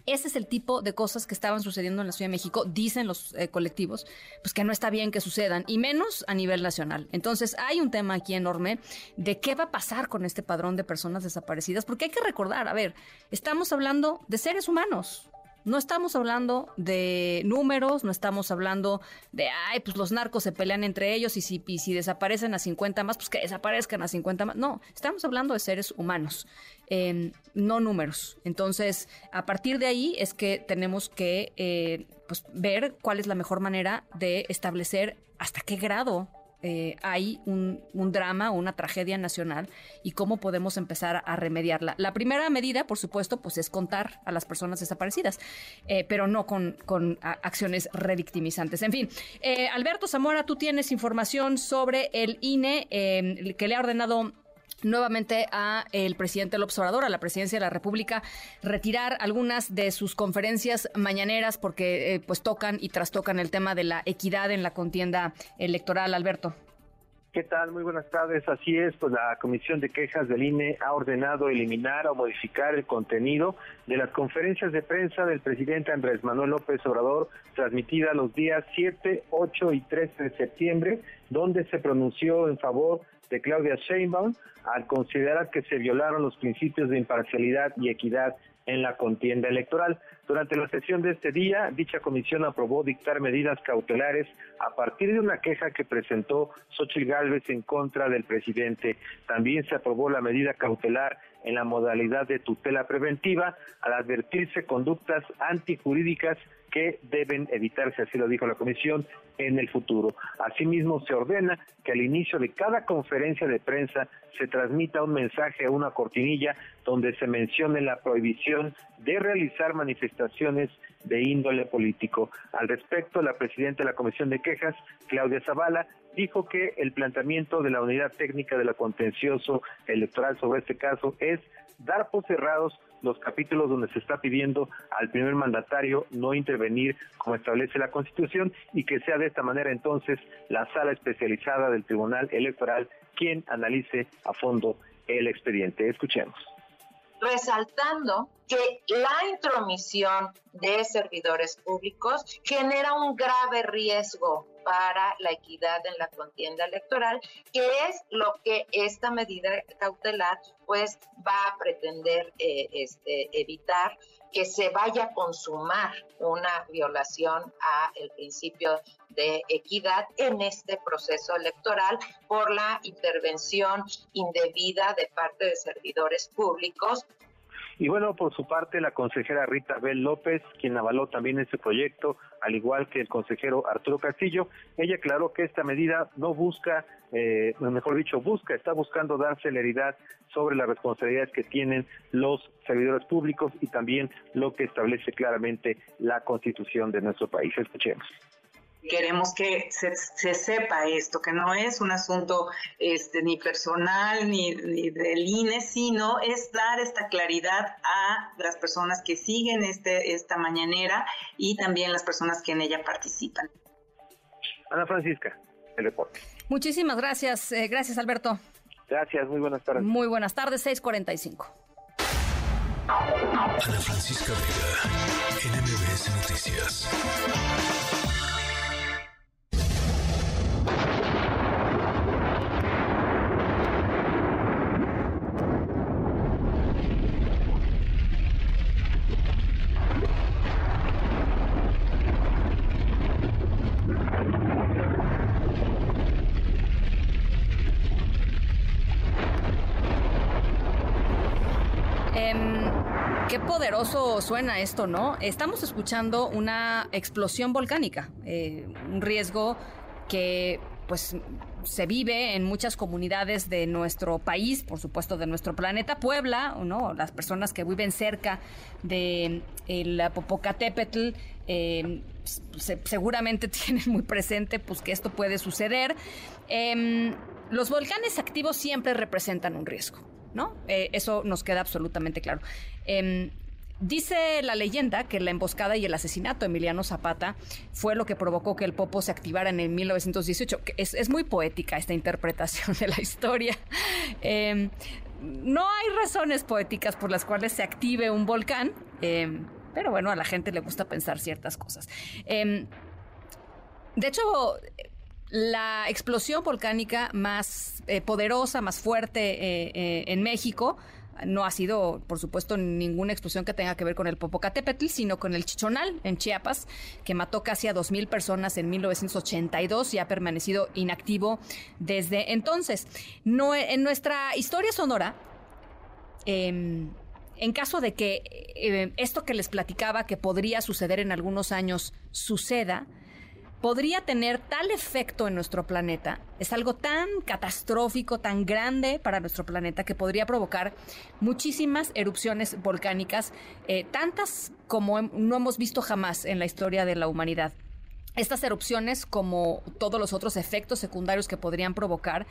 ese es el tipo de cosas que estaban sucediendo en la Ciudad de México, dicen los eh, colectivos, pues que no está bien que sucedan, y menos a nivel nacional. Entonces, hay un tema aquí enorme de qué va a pasar con este padrón de personas desaparecidas, porque hay que recordar, a ver, estamos hablando de seres humanos, no estamos hablando de números, no estamos hablando de, ay, pues los narcos se pelean entre ellos y si, desaparecen a 50 más, pues que desaparezcan a 50 más. No, estamos hablando de seres humanos, em, no números. Entonces, a partir de ahí es que tenemos que eh, pues, ver cuál es la mejor manera de establecer hasta qué grado eh, hay un, drama una tragedia nacional y cómo podemos empezar a remediarla. La primera medida, por supuesto, pues es contar a las personas desaparecidas, eh, pero no con, acciones revictimizantes. En fin, eh, Alberto Zamora, tú tienes información sobre el INE que le ha ordenado nuevamente a el presidente López Obrador, a la presidencia de la República, retirar algunas de sus conferencias mañaneras porque eh, pues tocan y trastocan el tema de la equidad en la contienda electoral. Alberto. ¿Qué tal? Muy buenas tardes. Así es, pues la Comisión de Quejas del INE ha ordenado eliminar o modificar el contenido de las conferencias de prensa del presidente Andrés Manuel López Obrador transmitidas los días 7, 8 y 13 de septiembre, donde se pronunció en favor de Claudia Sheinbaum al considerar que se violaron los principios de imparcialidad y equidad en la contienda electoral. Durante la sesión de este día, dicha comisión aprobó dictar medidas cautelares a partir de una queja que presentó Xochitl Gálvez en contra del presidente. También se aprobó la medida cautelar en la modalidad de tutela preventiva al advertirse conductas antijurídicas que deben evitarse, así lo dijo la comisión, en el futuro. Asimismo, se ordena que al inicio de cada conferencia de prensa se transmita un mensaje o una cortinilla donde se mencione la prohibición de realizar manifestaciones de índole político. Al respecto, la presidenta de la Comisión de Quejas, Claudia Zavala, dijo que el planteamiento de la unidad técnica de la contencioso electoral sobre este caso es dar por cerrados los capítulos donde se está pidiendo al primer mandatario no intervenir como establece la Constitución y que sea de esta manera entonces la sala especializada del Tribunal Electoral quien analice a fondo el expediente. Escuchemos resaltando que la intromisión de servidores públicos genera un grave riesgo para la equidad en la contienda electoral, que es lo que esta medida cautelar pues va a pretender eh, este, evitar que se vaya a consumar una violación a el principio de equidad en este proceso electoral por la intervención indebida de parte de servidores públicos y bueno, por su parte, la consejera Rita Bel López, quien avaló también este proyecto, al igual que el consejero Arturo Castillo, ella aclaró que esta medida no busca, eh, mejor dicho, busca, está buscando dar celeridad sobre las responsabilidades que tienen los servidores públicos y también lo que establece claramente la constitución de nuestro país. Escuchemos queremos que se, sepa esto, que no es un asunto este, ni personal ni, ni, del INE, sino es dar esta claridad a las personas que siguen este, esta mañanera y también las personas que en ella participan. Ana Francisca, el reporte. Muchísimas gracias, eh, gracias Alberto. Gracias, muy buenas tardes. Muy buenas tardes, 645. Ana Francisca Vega, NMBS Noticias. Poderoso suena esto, ¿no? Estamos escuchando una explosión volcánica, eh, un riesgo que pues se vive en muchas comunidades de nuestro país, por supuesto de nuestro planeta Puebla, ¿no? Las personas que viven cerca de el Popocatépetl eh, seguramente *laughs* tienen muy presente pues que esto puede suceder. Em, los volcanes activos siempre representan un riesgo. ¿no? Eh, eso nos queda absolutamente claro. Em, dice la leyenda que la emboscada y el asesinato de Emiliano Zapata fue lo que provocó que el Popo se activara en 1918. Es, muy poética esta interpretación de la historia. Em, no hay razones poéticas por las cuales se active un volcán, em, pero bueno, a la gente le gusta pensar ciertas cosas. de hecho, la explosión volcánica más eh, poderosa, más fuerte eh, eh, en México no ha sido, por supuesto, ninguna explosión que tenga que ver con el Popocatépetl, sino con el Chichonal en Chiapas, que mató casi a 2.000 personas en 1982 y ha permanecido inactivo desde entonces. En nuestra historia sonora, em, en caso de que esto que les platicaba que podría suceder en algunos años suceda, podría tener tal efecto en nuestro planeta, es algo tan catastrófico, tan grande para nuestro planeta que podría provocar muchísimas erupciones volcánicas, eh, tantas como no hemos visto jamás en la historia de la humanidad. Estas erupciones, como todos los otros efectos secundarios que podrían provocar,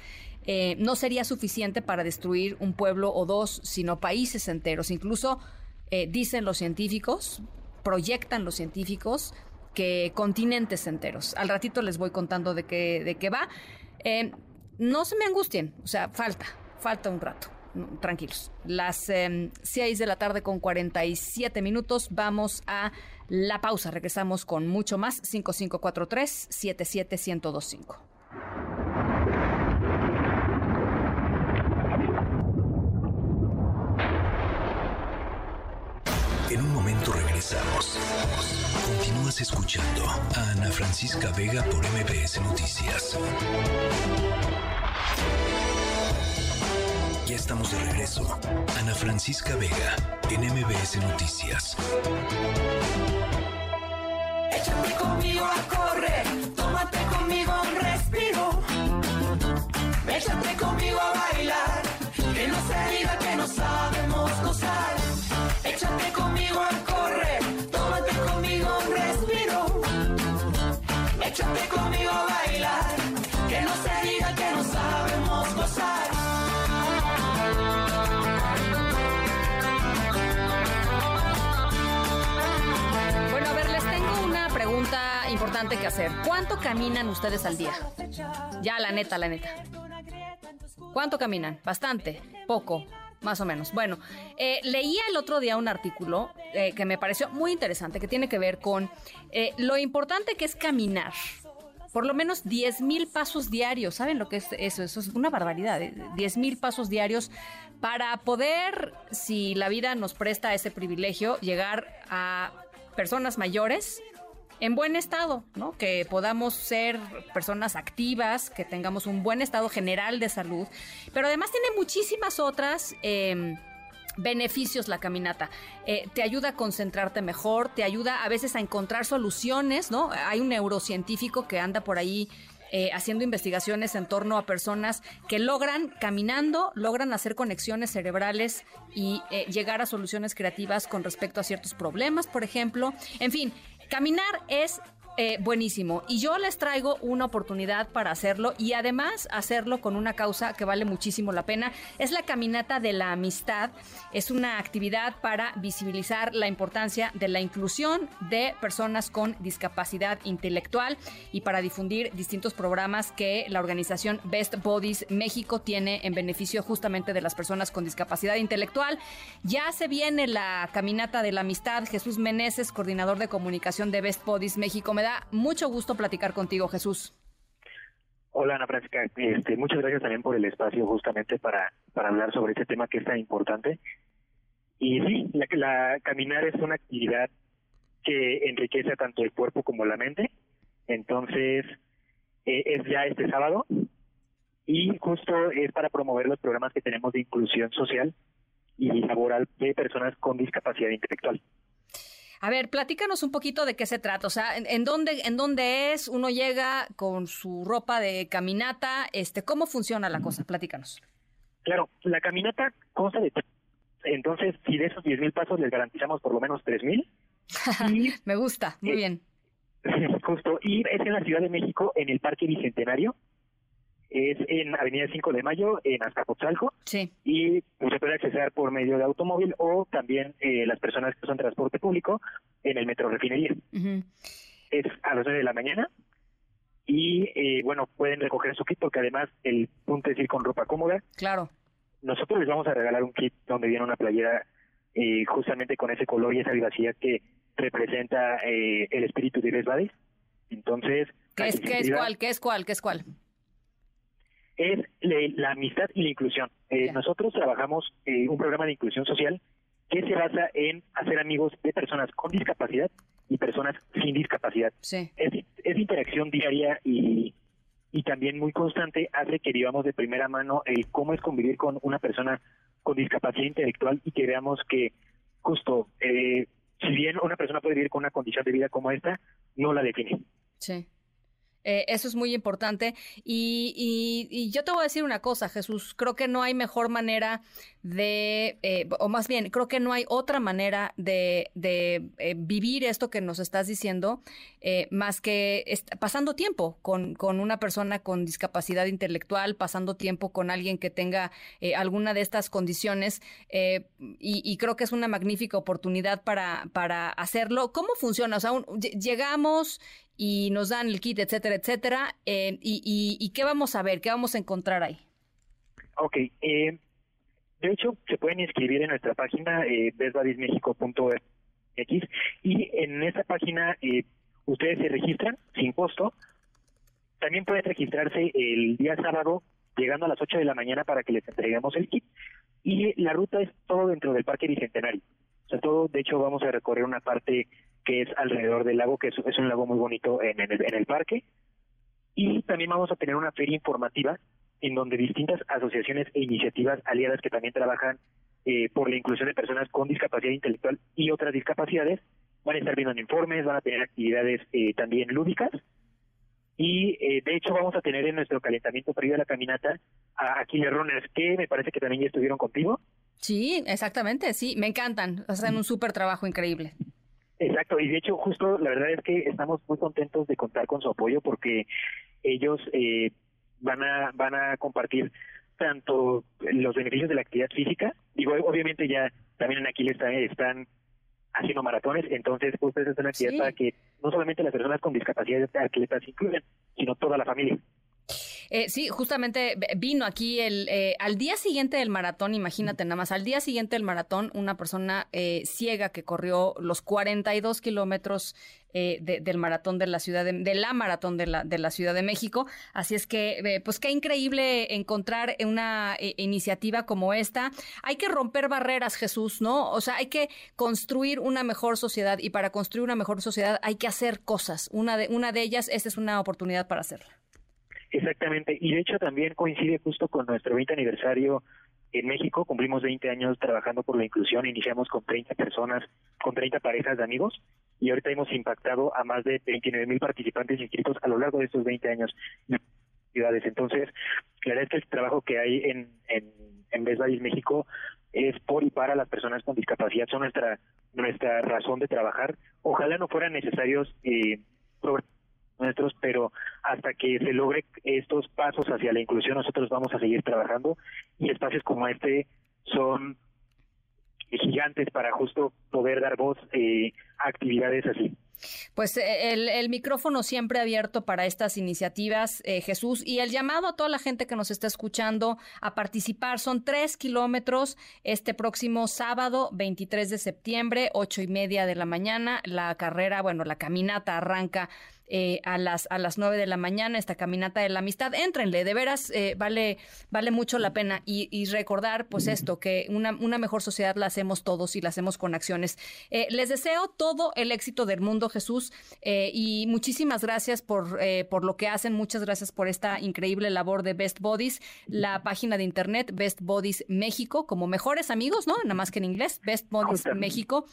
eh, no sería suficiente para destruir un pueblo o dos, sino países enteros. Incluso eh, dicen los científicos, proyectan los científicos, que continentes enteros. Al ratito les voy contando de qué, de qué va. Eh, no se me angustien, o sea, falta, falta un rato. Tranquilos. Las 6 em, de la tarde con 47 minutos. Vamos a la pausa. Regresamos con mucho más. 5543 77125. En un momento regresamos. Continúas escuchando a Ana Francisca Vega por MBS Noticias. Ya estamos de regreso. Ana Francisca Vega en MBS Noticias. Échate conmigo a correr, tómate conmigo un respiro. Échate conmigo Échate conmigo a bailar, que no se diga que no sabemos gozar. Bueno, a ver, les tengo una pregunta importante que hacer. ¿Cuánto caminan ustedes al día? Ya, la neta, la neta. ¿Cuánto caminan? Bastante, poco, más o menos. Bueno, eh, leía el otro día un artículo eh, que me pareció muy interesante, que tiene que ver con eh, lo importante que es caminar. Por lo menos 10 mil pasos diarios. ¿Saben lo que es eso? Eso es una barbaridad. 10 mil pasos diarios para poder, si la vida nos presta ese privilegio, llegar a personas mayores en buen estado, ¿no? Que podamos ser personas activas, que tengamos un buen estado general de salud, pero además tiene muchísimas otras... eh, beneficios la caminata. Eh, te ayuda a concentrarte mejor, te ayuda a veces a encontrar soluciones, ¿no? Hay un neurocientífico que anda por ahí eh, haciendo investigaciones en torno a personas que logran, caminando, logran hacer conexiones cerebrales y eh, llegar a soluciones creativas con respecto a ciertos problemas, por ejemplo. En fin, caminar es eh, buenísimo. Y yo les traigo una oportunidad para hacerlo y además hacerlo con una causa que vale muchísimo la pena. Es la Caminata de la Amistad. Es una actividad para visibilizar la importancia de la inclusión de personas con discapacidad intelectual y para difundir distintos programas que la organización Best Bodies México tiene en beneficio justamente de las personas con discapacidad intelectual. Ya se viene la Caminata de la Amistad. Jesús Meneses, coordinador de comunicación de Best Bodies México. Me da mucho gusto platicar contigo, Jesús. Hola Ana Francisca, este, muchas gracias también por el espacio justamente para, para hablar sobre este tema que es tan importante. Y sí, la, la caminar es una actividad que enriquece tanto el cuerpo como la mente. Entonces, eh, es ya este sábado y justo es para promover los programas que tenemos de inclusión social y laboral de personas con discapacidad intelectual. A ver, platícanos un poquito de qué se trata. O sea, ¿en, en dónde, en dónde es? Uno llega con su ropa de caminata. Este, ¿cómo funciona la cosa? Platícanos. Claro, la caminata consta de tres. entonces si de esos 10 mil pasos les garantizamos por lo menos 3 mil. *laughs* Me gusta, muy bien. *laughs* Justo, y es en la Ciudad de México, en el Parque Bicentenario. Es en Avenida 5 de Mayo, en Azcapotzalco. Sí. Y pues, se puede acceder por medio de automóvil o también eh, las personas que usan transporte público en el Metro Refinería. Es a las 9 de la mañana. Y eh, bueno, pueden recoger su kit porque además el punto es ir con ropa cómoda. Claro. Nosotros les vamos a regalar un kit donde viene una playera eh, justamente con ese color y esa vivacidad que representa eh, el espíritu de Best Buddies. Entonces, ¿Qué es, qué es cuál? ¿Qué es cuál? ¿Qué es cuál? Es la amistad y la inclusión. Eh, nosotros trabajamos eh, un programa de inclusión social que se basa en hacer amigos de personas con discapacidad y personas sin discapacidad. Sí. Es, es interacción diaria y, y también muy constante hace que vivamos de primera mano el cómo es convivir con una persona con discapacidad intelectual y que veamos que justo, eh, si bien una persona puede vivir con una condición de vida como esta, no la define. Sí. Eh, eso es muy importante. Y, y- y yo te voy a decir una cosa, Jesús. Creo que no hay mejor manera de, eh, o más bien, creo que no hay otra manera de, de, eh, vivir esto que nos estás diciendo, más que pasando tiempo con, una persona con discapacidad intelectual, pasando tiempo con alguien que tenga alguna de estas condiciones. y, y creo que es una magnífica oportunidad para, para hacerlo. ¿Cómo funciona? O sea, llegamos y nos dan el kit, etcétera, etcétera. eh, y, y- ¿Y qué vamos a ver? ¿Qué vamos a encontrar ahí? Ok, eh, de hecho se pueden inscribir en nuestra página eh, bestbuddiesmexico.mx y en esta página eh, ustedes se registran sin costo. También pueden registrarse el día sábado llegando a las 8 de la mañana para que les entreguemos el kit. Y la ruta es todo dentro del Parque Bicentenario. O sea, todo, de hecho, vamos a recorrer una parte que es alrededor del lago, que es, un lago muy bonito en, el, parque. Y también vamos a tener una feria informativa en donde distintas asociaciones e iniciativas aliadas que también trabajan eh, por la inclusión de personas con discapacidad intelectual y otras discapacidades van a estar viendo informes, van a tener actividades eh, también lúdicas y eh, de hecho vamos a tener en nuestro calentamiento previo a la caminata a Aquiles Runners, que me parece que también ya estuvieron contigo. Sí, exactamente, sí, me encantan, hacen un súper trabajo increíble. Exacto, y de hecho justo la verdad es que estamos muy contentos de contar con su apoyo porque ellos eh, van a van a compartir tanto los beneficios de la actividad física, digo, obviamente ya también en Aquiles están, están haciendo maratones, entonces justo esa es una actividad para que no solamente las personas con discapacidad atletas incluyan, sino toda la familia. Eh, sí, justamente vino aquí el eh, al día siguiente del maratón, imagínate nada más, al día siguiente del maratón, una persona eh, ciega que corrió los 42 kilómetros del maratón de la ciudad de, de, la maratón de la, de la Ciudad de México. Así es que, pues qué increíble encontrar una iniciativa como esta. Hay que romper barreras, Jesús, ¿no? O sea, hay que construir una mejor sociedad y para construir una mejor sociedad hay que hacer cosas. Una de, una de ellas, esta es una oportunidad para hacerla. Exactamente, y de hecho también coincide justo con nuestro 20 aniversario en México, cumplimos 20 años trabajando por la inclusión, iniciamos con 30 personas, con 30 parejas de amigos, y ahorita hemos impactado a más de 29 mil participantes inscritos a lo largo de estos 20 años en ciudades. Entonces, la verdad es que el trabajo que hay en, en, en Best México es por y para las personas con discapacidad, son nuestra, nuestra razón de trabajar. Ojalá no fueran necesarios eh, nuestros, pero hasta que se logre estos pasos hacia la inclusión, nosotros vamos a seguir trabajando y espacios como este son gigantes para justo poder dar voz eh, a actividades así. Pues eh, el, micrófono siempre abierto para estas iniciativas, eh, Jesús, y el llamado a toda la gente que nos está escuchando a participar. Son tres kilómetros este próximo sábado, 23 de septiembre, ocho y media de la mañana. La carrera, bueno, la caminata arranca eh, a las a las nueve de la mañana esta caminata de la amistad. Éntrenle de veras eh, vale vale mucho la pena. Y, recordar pues esto que una, una, mejor sociedad la hacemos todos y la hacemos con acciones. Eh, les deseo todo el éxito del mundo Jesús y muchísimas gracias por por lo que hacen. Muchas gracias por esta increíble labor de Best Bodies la página de internet Best Bodies México como mejores amigos no nada más que en inglés Best Bodies México.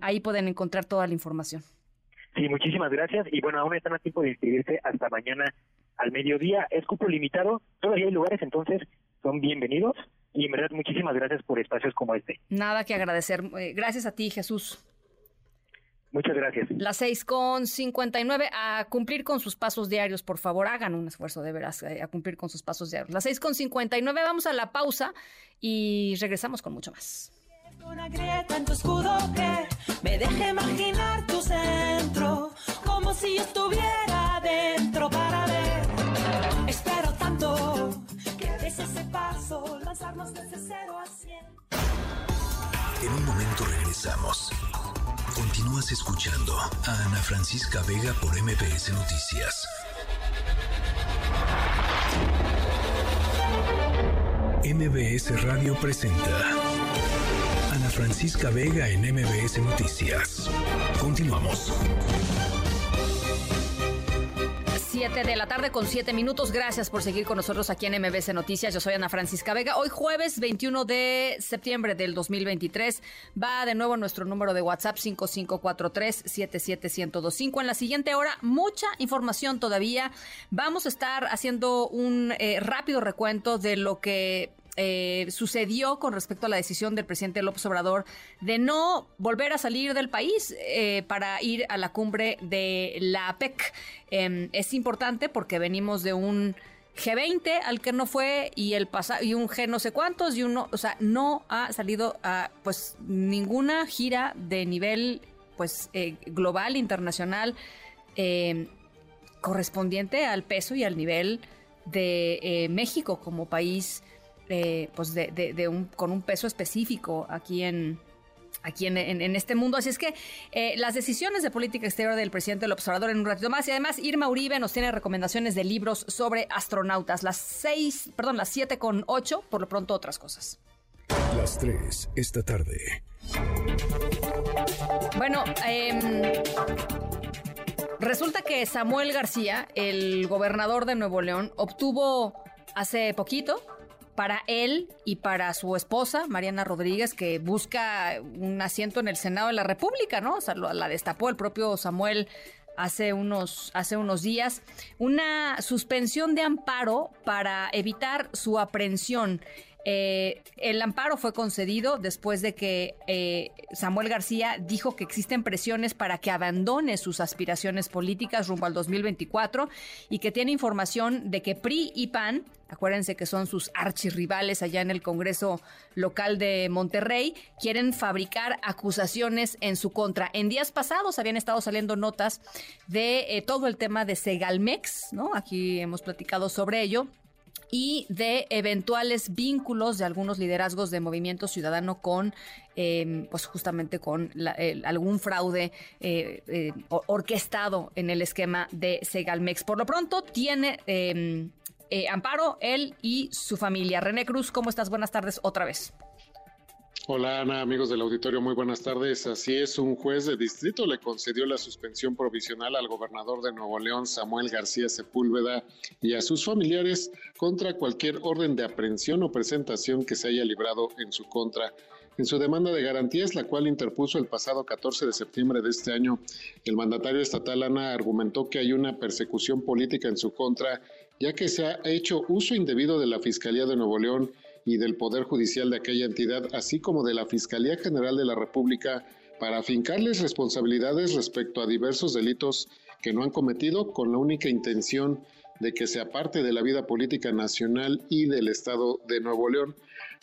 Ahí pueden encontrar toda la información Sí, muchísimas gracias. Y bueno, aún están a tiempo de inscribirse hasta mañana al mediodía. Es cupo limitado, todavía hay lugares, entonces son bienvenidos. Y en verdad, muchísimas gracias por espacios como este. Nada que agradecer. Eh, gracias a ti, Jesús. Muchas gracias. Las seis con cincuenta y nueve, a cumplir con sus pasos diarios, por favor, hagan un esfuerzo de veras eh, a cumplir con sus pasos diarios. Las seis con cincuenta y nueve, vamos a la pausa y regresamos con mucho más. Una grieta en tu escudo que me deje imaginar tu centro, como si yo estuviera dentro para ver. Espero tanto que des ese paso, lanzarnos desde cero a cien. En un momento regresamos. Continúas escuchando a Ana Francisca Vega por MBS Noticias. MBS Radio presenta Francisca Vega en MBS Noticias. Continuamos. 7 de la tarde con 7 minutos. Gracias por seguir con nosotros aquí en MBS Noticias. Yo soy Ana Francisca Vega. Hoy jueves 21 de septiembre del 2023 va de nuevo nuestro número de WhatsApp 5543-77125. En la siguiente hora, mucha información todavía. Vamos a estar haciendo un eh, rápido recuento de lo que eh, sucedió con respecto a la decisión del presidente López Obrador de no volver a salir del país eh, para ir a la cumbre de la APEC. Em, es importante porque venimos de un G20 al que no fue y el pasado y un G no sé cuántos y uno, o sea, no ha salido a pues ninguna gira de nivel pues eh, global internacional em, correspondiente al peso y al nivel de México como país pues de, de, un, con un peso específico aquí en, aquí en, en, este mundo. Así es que eh, las decisiones de política exterior del presidente del observador en un ratito más. Y además, Irma Uribe nos tiene recomendaciones de libros sobre astronautas. Las seis, perdón, las siete con ocho, por lo pronto otras cosas. Las tres, esta tarde. Bueno, em, resulta que Samuel García, el gobernador de Nuevo León, obtuvo hace poquito para él y para su esposa, Mariana Rodríguez, que busca un asiento en el Senado de la República, ¿no? O sea, la destapó el propio Samuel hace unos, hace unos días, una suspensión de amparo para evitar su aprehensión. Eh, el amparo fue concedido después de que eh, Samuel García dijo que existen presiones para que abandone sus aspiraciones políticas rumbo al 2024 y que tiene información de que PRI y PAN, acuérdense que son sus archirrivales allá en el Congreso local de Monterrey, quieren fabricar acusaciones en su contra. En días pasados habían estado saliendo notas de eh, todo el tema de Segalmex, ¿no? Aquí hemos platicado sobre ello y de eventuales vínculos de algunos liderazgos de movimiento ciudadano con, em, pues justamente con algún fraude eh, eh, orquestado en el esquema de Segalmex. Por lo pronto tiene em, eh, amparo él y su familia. René Cruz, ¿cómo estás? Buenas tardes otra vez. Hola Ana, amigos del auditorio, muy buenas tardes. Así es, un juez de distrito le concedió la suspensión provisional al gobernador de Nuevo León, Samuel García Sepúlveda, y a sus familiares contra cualquier orden de aprehensión o presentación que se haya librado en su contra. En su demanda de garantías, la cual interpuso el pasado 14 de septiembre de este año, el mandatario estatal Ana argumentó que hay una persecución política en su contra, ya que se ha hecho uso indebido de la Fiscalía de Nuevo León y del Poder Judicial de aquella entidad, así como de la Fiscalía General de la República, para afincarles responsabilidades respecto a diversos delitos que no han cometido con la única intención de que se aparte de la vida política nacional y del Estado de Nuevo León.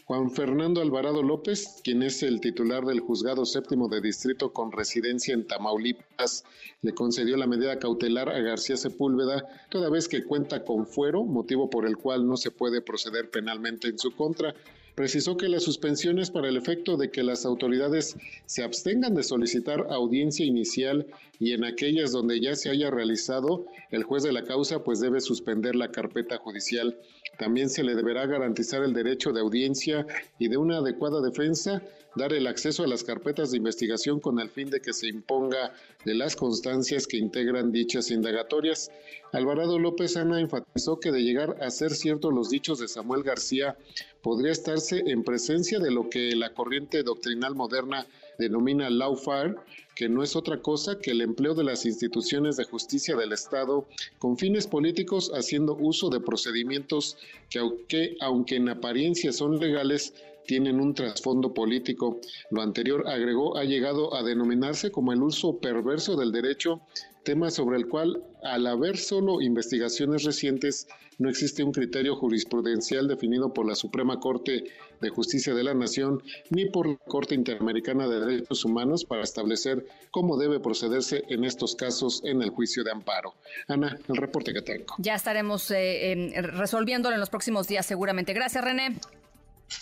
Juan Fernando Alvarado López, quien es el titular del Juzgado Séptimo de Distrito con residencia en Tamaulipas, le concedió la medida cautelar a García Sepúlveda, toda vez que cuenta con fuero, motivo por el cual no se puede proceder penalmente en su contra precisó que la suspensión es para el efecto de que las autoridades se abstengan de solicitar audiencia inicial y en aquellas donde ya se haya realizado, el juez de la causa pues debe suspender la carpeta judicial. También se le deberá garantizar el derecho de audiencia y de una adecuada defensa dar el acceso a las carpetas de investigación con el fin de que se imponga de las constancias que integran dichas indagatorias. Alvarado López Ana enfatizó que de llegar a ser ciertos los dichos de Samuel García, podría estarse en presencia de lo que la corriente doctrinal moderna denomina lawfare, que no es otra cosa que el empleo de las instituciones de justicia del Estado con fines políticos haciendo uso de procedimientos que aunque, aunque en apariencia son legales, tienen un trasfondo político. Lo anterior, agregó, ha llegado a denominarse como el uso perverso del derecho, tema sobre el cual, al haber solo investigaciones recientes, no existe un criterio jurisprudencial definido por la Suprema Corte de Justicia de la Nación ni por la Corte Interamericana de Derechos Humanos para establecer cómo debe procederse en estos casos en el juicio de amparo. Ana, el reporte que tengo. Ya estaremos eh, resolviéndolo en los próximos días seguramente. Gracias, René.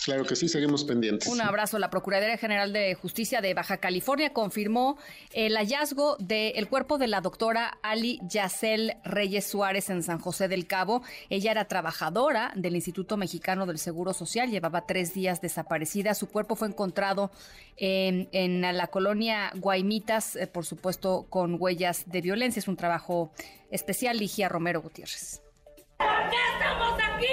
Claro que sí, seguimos pendientes. Un abrazo. La Procuraduría General de Justicia de Baja California confirmó el hallazgo del cuerpo de la doctora Ali Yacel Reyes Suárez en San José del Cabo. Ella era trabajadora del Instituto Mexicano del Seguro Social, llevaba tres días desaparecida. Su cuerpo fue encontrado en, en la colonia Guaimitas, eh, por supuesto, con huellas de violencia. Es un trabajo especial, Ligia Romero Gutiérrez. ¿Por qué estamos aquí?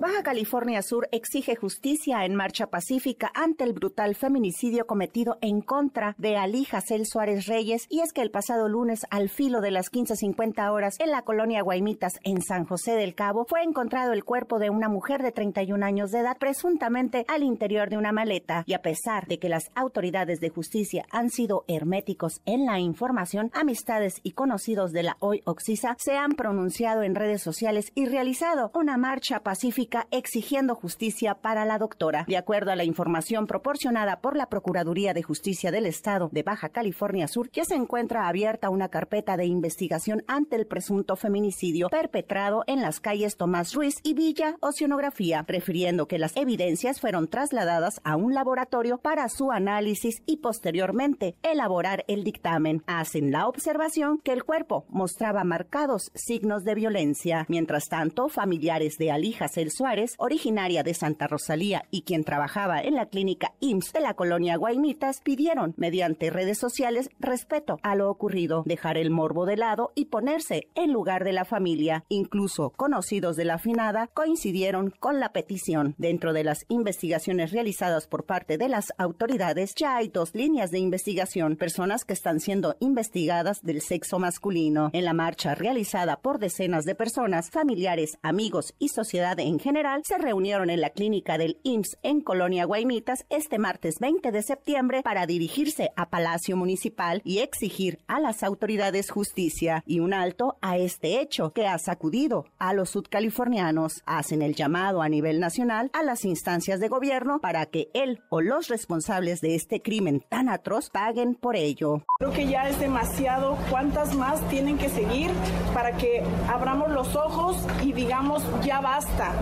Baja California Sur exige justicia en marcha pacífica ante el brutal feminicidio cometido en contra de Ali Jacel Suárez Reyes. Y es que el pasado lunes al filo de las 15.50 horas en la colonia Guaimitas en San José del Cabo fue encontrado el cuerpo de una mujer de 31 años de edad presuntamente al interior de una maleta. Y a pesar de que las autoridades de justicia han sido herméticos en la información, amistades y conocidos de la hoy Oxisa se han pronunciado en redes sociales y realizado una marcha pacífica exigiendo justicia para la doctora. De acuerdo a la información proporcionada por la Procuraduría de Justicia del Estado de Baja California Sur, ya se encuentra abierta una carpeta de investigación ante el presunto feminicidio perpetrado en las calles Tomás Ruiz y Villa Oceanografía, refiriendo que las evidencias fueron trasladadas a un laboratorio para su análisis y posteriormente elaborar el dictamen. Hacen la observación que el cuerpo mostraba marcados signos de violencia. Mientras tanto, familiares de Alija Celso Suárez, originaria de Santa Rosalía y quien trabajaba en la clínica IMSS de la colonia Guaymitas, pidieron, mediante redes sociales, respeto a lo ocurrido, dejar el morbo de lado y ponerse en lugar de la familia. Incluso conocidos de la finada coincidieron con la petición. Dentro de las investigaciones realizadas por parte de las autoridades, ya hay dos líneas de investigación, personas que están siendo investigadas del sexo masculino. En la marcha realizada por decenas de personas, familiares, amigos y sociedad en general, se reunieron en la clínica del IMSS en Colonia Guaymitas este martes 20 de septiembre para dirigirse a Palacio Municipal y exigir a las autoridades justicia y un alto a este hecho que ha sacudido a los sudcalifornianos. Hacen el llamado a nivel nacional a las instancias de gobierno para que él o los responsables de este crimen tan atroz paguen por ello. Creo que ya es demasiado. ¿Cuántas más tienen que seguir para que abramos los ojos y digamos ya basta?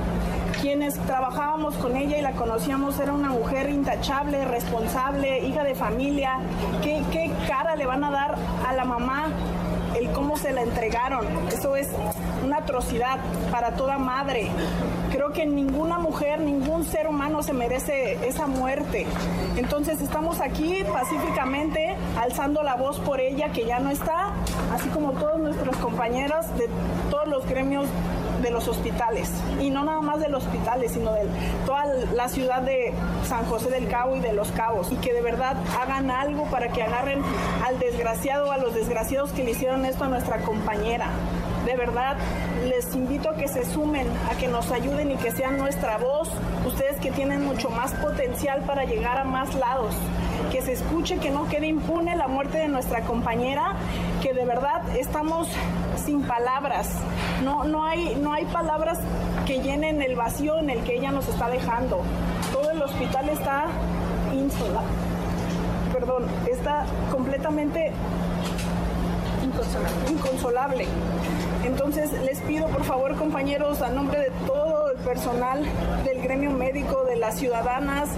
Quienes trabajábamos con ella y la conocíamos era una mujer intachable, responsable, hija de familia. ¿Qué, cara le van a dar a la mamá el cómo se la entregaron. Eso es una atrocidad para toda madre. Creo que ninguna mujer, ningún ser humano se merece esa muerte. Entonces estamos aquí pacíficamente alzando la voz por ella que ya no está, así como todos nuestros compañeros de todos los gremios de los hospitales. Y no nada más de los hospitales, sino de toda la ciudad de San José del Cabo y de Los Cabos. Y que de verdad hagan algo para que agarren al desgraciado, a los desgraciados que le hicieron esto a nuestra compañera. De verdad, les invito a que se sumen, a que nos ayuden y que sean nuestra voz, ustedes que tienen mucho más potencial para llegar a más lados que se escuche, que no quede impune la muerte de nuestra compañera, que de verdad estamos sin palabras. No, no, hay, no hay palabras que llenen el vacío en el que ella nos está dejando. Todo el hospital está insola, perdón, está completamente inconsolable. Entonces les pido por favor compañeros a nombre de todo el personal del gremio médico, de las ciudadanas,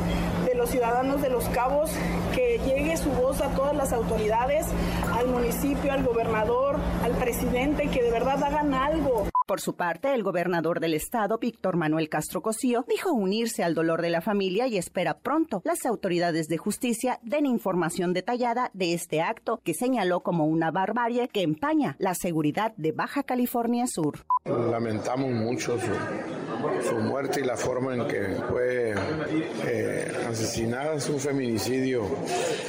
de los ciudadanos de Los Cabos, que llegue su voz a todas las autoridades, al municipio, al gobernador, al presidente, que de verdad hagan algo. Por su parte, el gobernador del estado, Víctor Manuel Castro Cosío, dijo unirse al dolor de la familia y espera pronto las autoridades de justicia den información detallada de este acto que señaló como una barbarie que empaña la seguridad de Baja California Sur. Lamentamos mucho su, muerte y la forma en que fue eh, asesinada. Es un feminicidio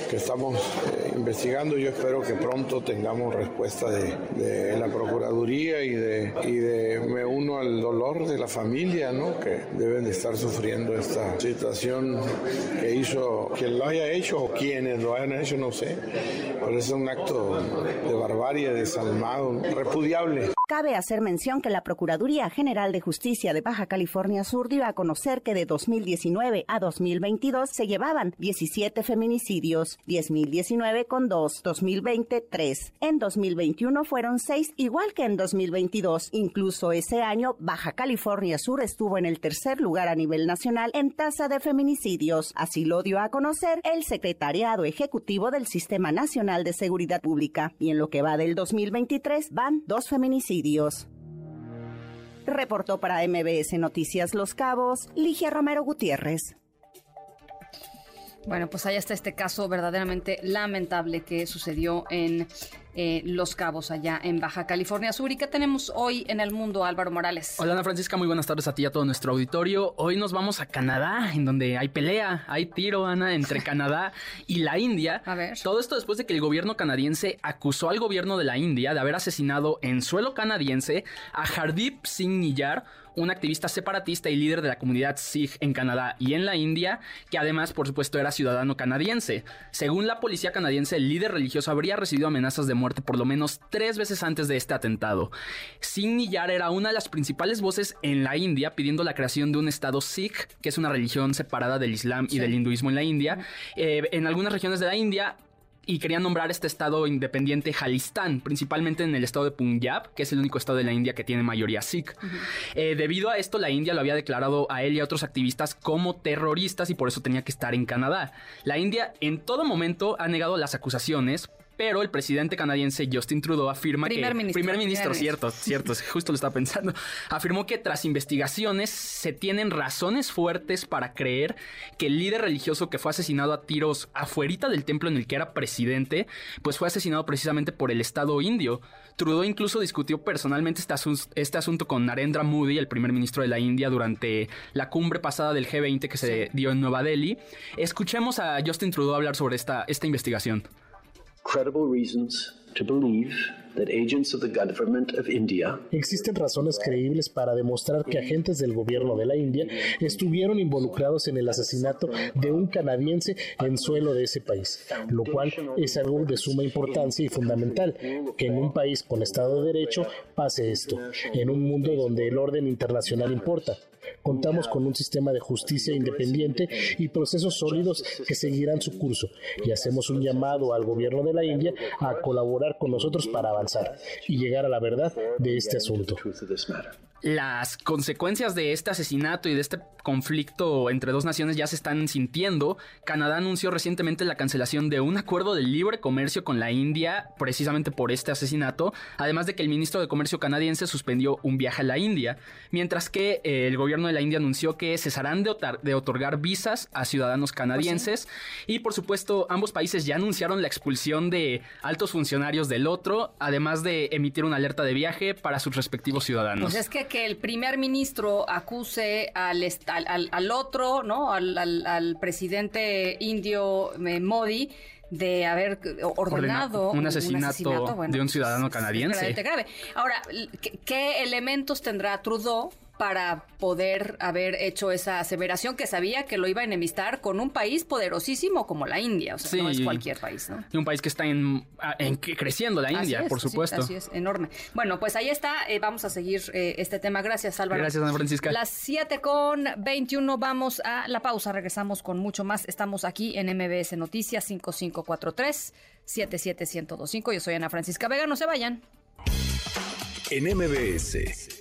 que estamos eh, investigando. Yo espero que pronto tengamos respuesta de, la Procuraduría y de, y de, me uno al dolor de la familia, ¿no? Que deben de estar sufriendo esta situación que hizo quien lo haya hecho o quienes lo hayan hecho, no sé. Pero es un acto de barbarie, desalmado, repudiable. Cabe hacer mención que la Procuraduría General de Justicia de Baja California Sur dio a conocer que de 2019 a 2022 se llevaban 17 feminicidios, 10.019 con 2, 2020 3. En 2021 fueron 6, igual que en 2022. Incluso ese año, Baja California Sur estuvo en el tercer lugar a nivel nacional en tasa de feminicidios. Así lo dio a conocer el Secretariado Ejecutivo del Sistema Nacional de Seguridad Pública. Y en lo que va del 2023 van dos feminicidios. Reportó para MBS Noticias Los Cabos, Ligia Romero Gutiérrez. Bueno, pues allá está este caso verdaderamente lamentable que sucedió en eh, Los Cabos, allá en Baja California Sur. ¿Y qué tenemos hoy en el mundo, Álvaro Morales? Hola, Ana Francisca, muy buenas tardes a ti y a todo nuestro auditorio. Hoy nos vamos a Canadá, en donde hay pelea, hay tiro, Ana, entre *laughs* Canadá y la India. A ver. Todo esto después de que el gobierno canadiense acusó al gobierno de la India de haber asesinado en suelo canadiense a Hardeep Singh Niyar, un activista separatista y líder de la comunidad Sikh en Canadá y en la India, que además, por supuesto, era ciudadano canadiense. Según la policía canadiense, el líder religioso habría recibido amenazas de muerte por lo menos tres veces antes de este atentado. Singh Niyar era una de las principales voces en la India pidiendo la creación de un estado Sikh, que es una religión separada del Islam y del hinduismo en la India. Eh, en algunas regiones de la India y querían nombrar este estado independiente Jalistán, principalmente en el estado de Punjab, que es el único estado de la India que tiene mayoría Sikh. Eh, debido a esto, la India lo había declarado a él y a otros activistas como terroristas y por eso tenía que estar en Canadá. La India en todo momento ha negado las acusaciones, pero el presidente canadiense Justin Trudeau afirma primer que... Ministro, primer ministro, primer cierto, cierto, justo lo estaba pensando. Afirmó que tras investigaciones se tienen razones fuertes para creer que el líder religioso que fue asesinado a tiros afuerita del templo en el que era presidente, pues fue asesinado precisamente por el Estado indio. Trudeau incluso discutió personalmente este, asunto, este asunto con Narendra Modi, el primer ministro de la India, durante la cumbre pasada del G20 que se dio en Nueva Delhi. Escuchemos a Justin Trudeau hablar sobre esta, esta investigación. Credible reasons to believe Existen razones creíbles para demostrar que agentes del gobierno de la India estuvieron involucrados en el asesinato de un canadiense en suelo de ese país, lo cual es algo de suma importancia y fundamental, que en un país con Estado de Derecho pase esto, en un mundo donde el orden internacional importa. Contamos con un sistema de justicia independiente y procesos sólidos que seguirán su curso y hacemos un llamado al gobierno de la India a colaborar con nosotros para avanzar y llegar a la verdad de este asunto. Las consecuencias de este asesinato y de este conflicto entre dos naciones ya se están sintiendo. Canadá anunció recientemente la cancelación de un acuerdo de libre comercio con la India precisamente por este asesinato, además de que el ministro de Comercio canadiense suspendió un viaje a la India, mientras que eh, el gobierno de la India anunció que cesarán de, de otorgar visas a ciudadanos canadienses y por supuesto ambos países ya anunciaron la expulsión de altos funcionarios del otro, además de emitir una alerta de viaje para sus respectivos ciudadanos. Pues es que que el primer ministro acuse al, al, al otro, ¿no? Al, al presidente indio eh, Modi de haber ordenado un asesinato, de un ciudadano canadiense. Grave. Ahora, ¿qué, ¿qué, elementos tendrá Trudeau para poder haber hecho esa aseveración que sabía que lo iba a enemistar con un país poderosísimo como la India. O sea, no es cualquier país, ¿no? Y un país que está en, en creciendo, la India, por supuesto. Sí, así es, enorme. Bueno, pues ahí está. Eh, vamos a seguir eh, este tema. Gracias, Álvaro. Gracias, Ana Francisca. Las 7 con 21 vamos a la pausa. Regresamos con mucho más. Estamos aquí en MBS Noticias 5543 77125. Yo soy Ana Francisca Vega. No se vayan. En MBS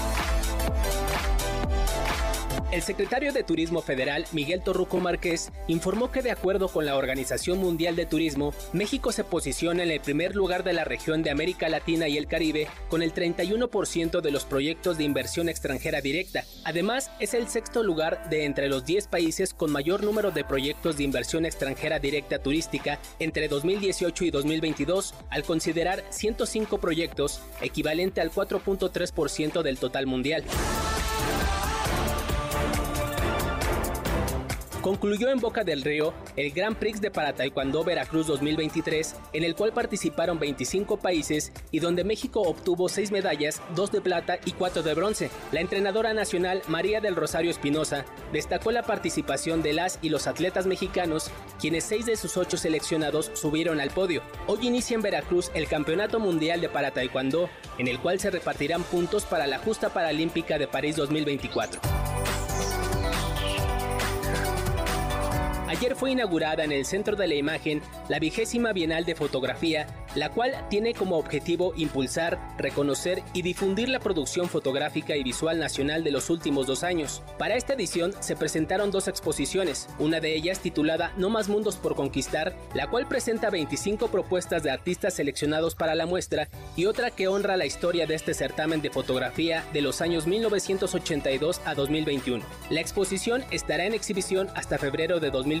El secretario de Turismo Federal, Miguel Torruco Márquez, informó que de acuerdo con la Organización Mundial de Turismo, México se posiciona en el primer lugar de la región de América Latina y el Caribe con el 31% de los proyectos de inversión extranjera directa. Además, es el sexto lugar de entre los 10 países con mayor número de proyectos de inversión extranjera directa turística entre 2018 y 2022, al considerar 105 proyectos, equivalente al 4.3% del total mundial. Concluyó en Boca del Río el Grand Prix de para Taekwondo Veracruz 2023, en el cual participaron 25 países y donde México obtuvo 6 medallas, 2 de plata y 4 de bronce. La entrenadora nacional María del Rosario Espinosa destacó la participación de las y los atletas mexicanos, quienes 6 de sus 8 seleccionados subieron al podio. Hoy inicia en Veracruz el Campeonato Mundial de Para Taekwondo, en el cual se repartirán puntos para la justa paralímpica de París 2024. Ayer fue inaugurada en el Centro de la Imagen la vigésima Bienal de Fotografía, la cual tiene como objetivo impulsar, reconocer y difundir la producción fotográfica y visual nacional de los últimos dos años. Para esta edición se presentaron dos exposiciones, una de ellas titulada No más mundos por conquistar, la cual presenta 25 propuestas de artistas seleccionados para la muestra, y otra que honra la historia de este certamen de fotografía de los años 1982 a 2021. La exposición estará en exhibición hasta febrero de 2021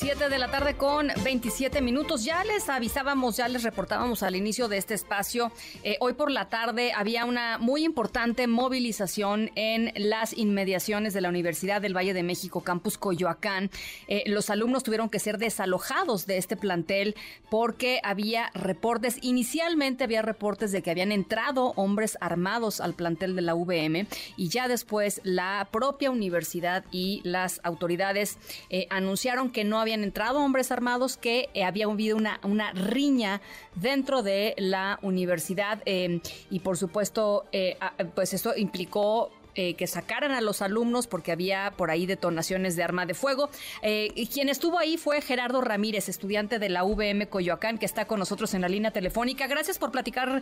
7 de la tarde con 27 minutos. Ya les avisábamos, ya les reportábamos al inicio de este espacio. Eh, hoy por la tarde había una muy importante movilización en las inmediaciones de la Universidad del Valle de México, Campus Coyoacán. Eh, los alumnos tuvieron que ser desalojados de este plantel porque había reportes, inicialmente había reportes de que habían entrado hombres armados al plantel de la VM y ya después la propia universidad y las autoridades eh, anunciaron que no habían habían entrado hombres armados, que eh, había habido una, una riña dentro de la universidad eh, y por supuesto, eh, pues esto implicó que sacaran a los alumnos porque había por ahí detonaciones de arma de fuego. y quien estuvo ahí fue Gerardo Ramírez, estudiante de la VM Coyoacán, que está con nosotros en la línea telefónica. Gracias por platicar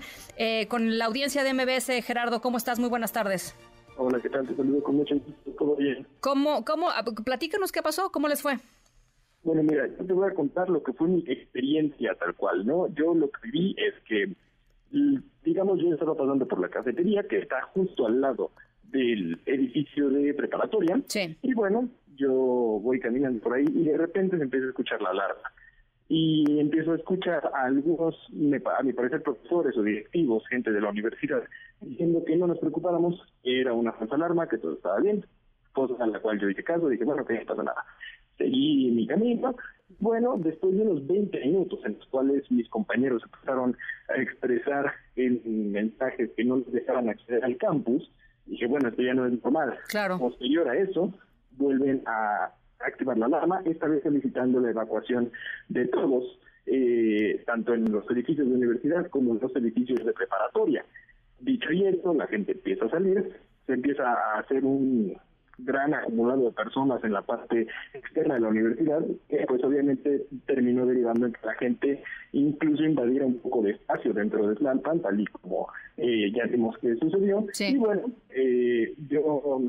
con la audiencia de MBS. Gerardo, ¿cómo estás? Muy buenas tardes. Hola, ¿qué tal? Te saludo con mucho gusto, todo bien. ¿Cómo, cómo, ah, platícanos qué pasó, cómo les fue? Bueno, mira, yo te voy a contar lo que fue mi experiencia tal cual, ¿no? Yo lo que vi es que, digamos, yo estaba pasando por la cafetería que está justo al lado del edificio de preparatoria. Sí. Y bueno, yo voy caminando por ahí y de repente se empieza a escuchar la alarma y empiezo a escuchar a algunos, a mi parecer, profesores o directivos, gente de la universidad, diciendo que no nos preocupáramos, era una falsa alarma, que todo estaba bien, cosa a la cual yo dije caso, dije, bueno, que no pasa nada. Seguí mi camino. Bueno, después de unos 20 minutos en los cuales mis compañeros empezaron a expresar en mensajes que no les dejaban acceder al campus, dije, bueno, esto ya no es normal. Claro. Posterior a eso, vuelven a activar la alarma, esta vez solicitando la evacuación de todos, eh, tanto en los edificios de universidad como en los edificios de preparatoria. Dicho y esto, la gente empieza a salir, se empieza a hacer un gran acumulado de personas en la parte externa de la universidad, que pues obviamente terminó derivando en que la gente incluso invadiera un poco de espacio dentro de Tlalpan, tal y como eh, ya vimos que sucedió. Y bueno, eh, yo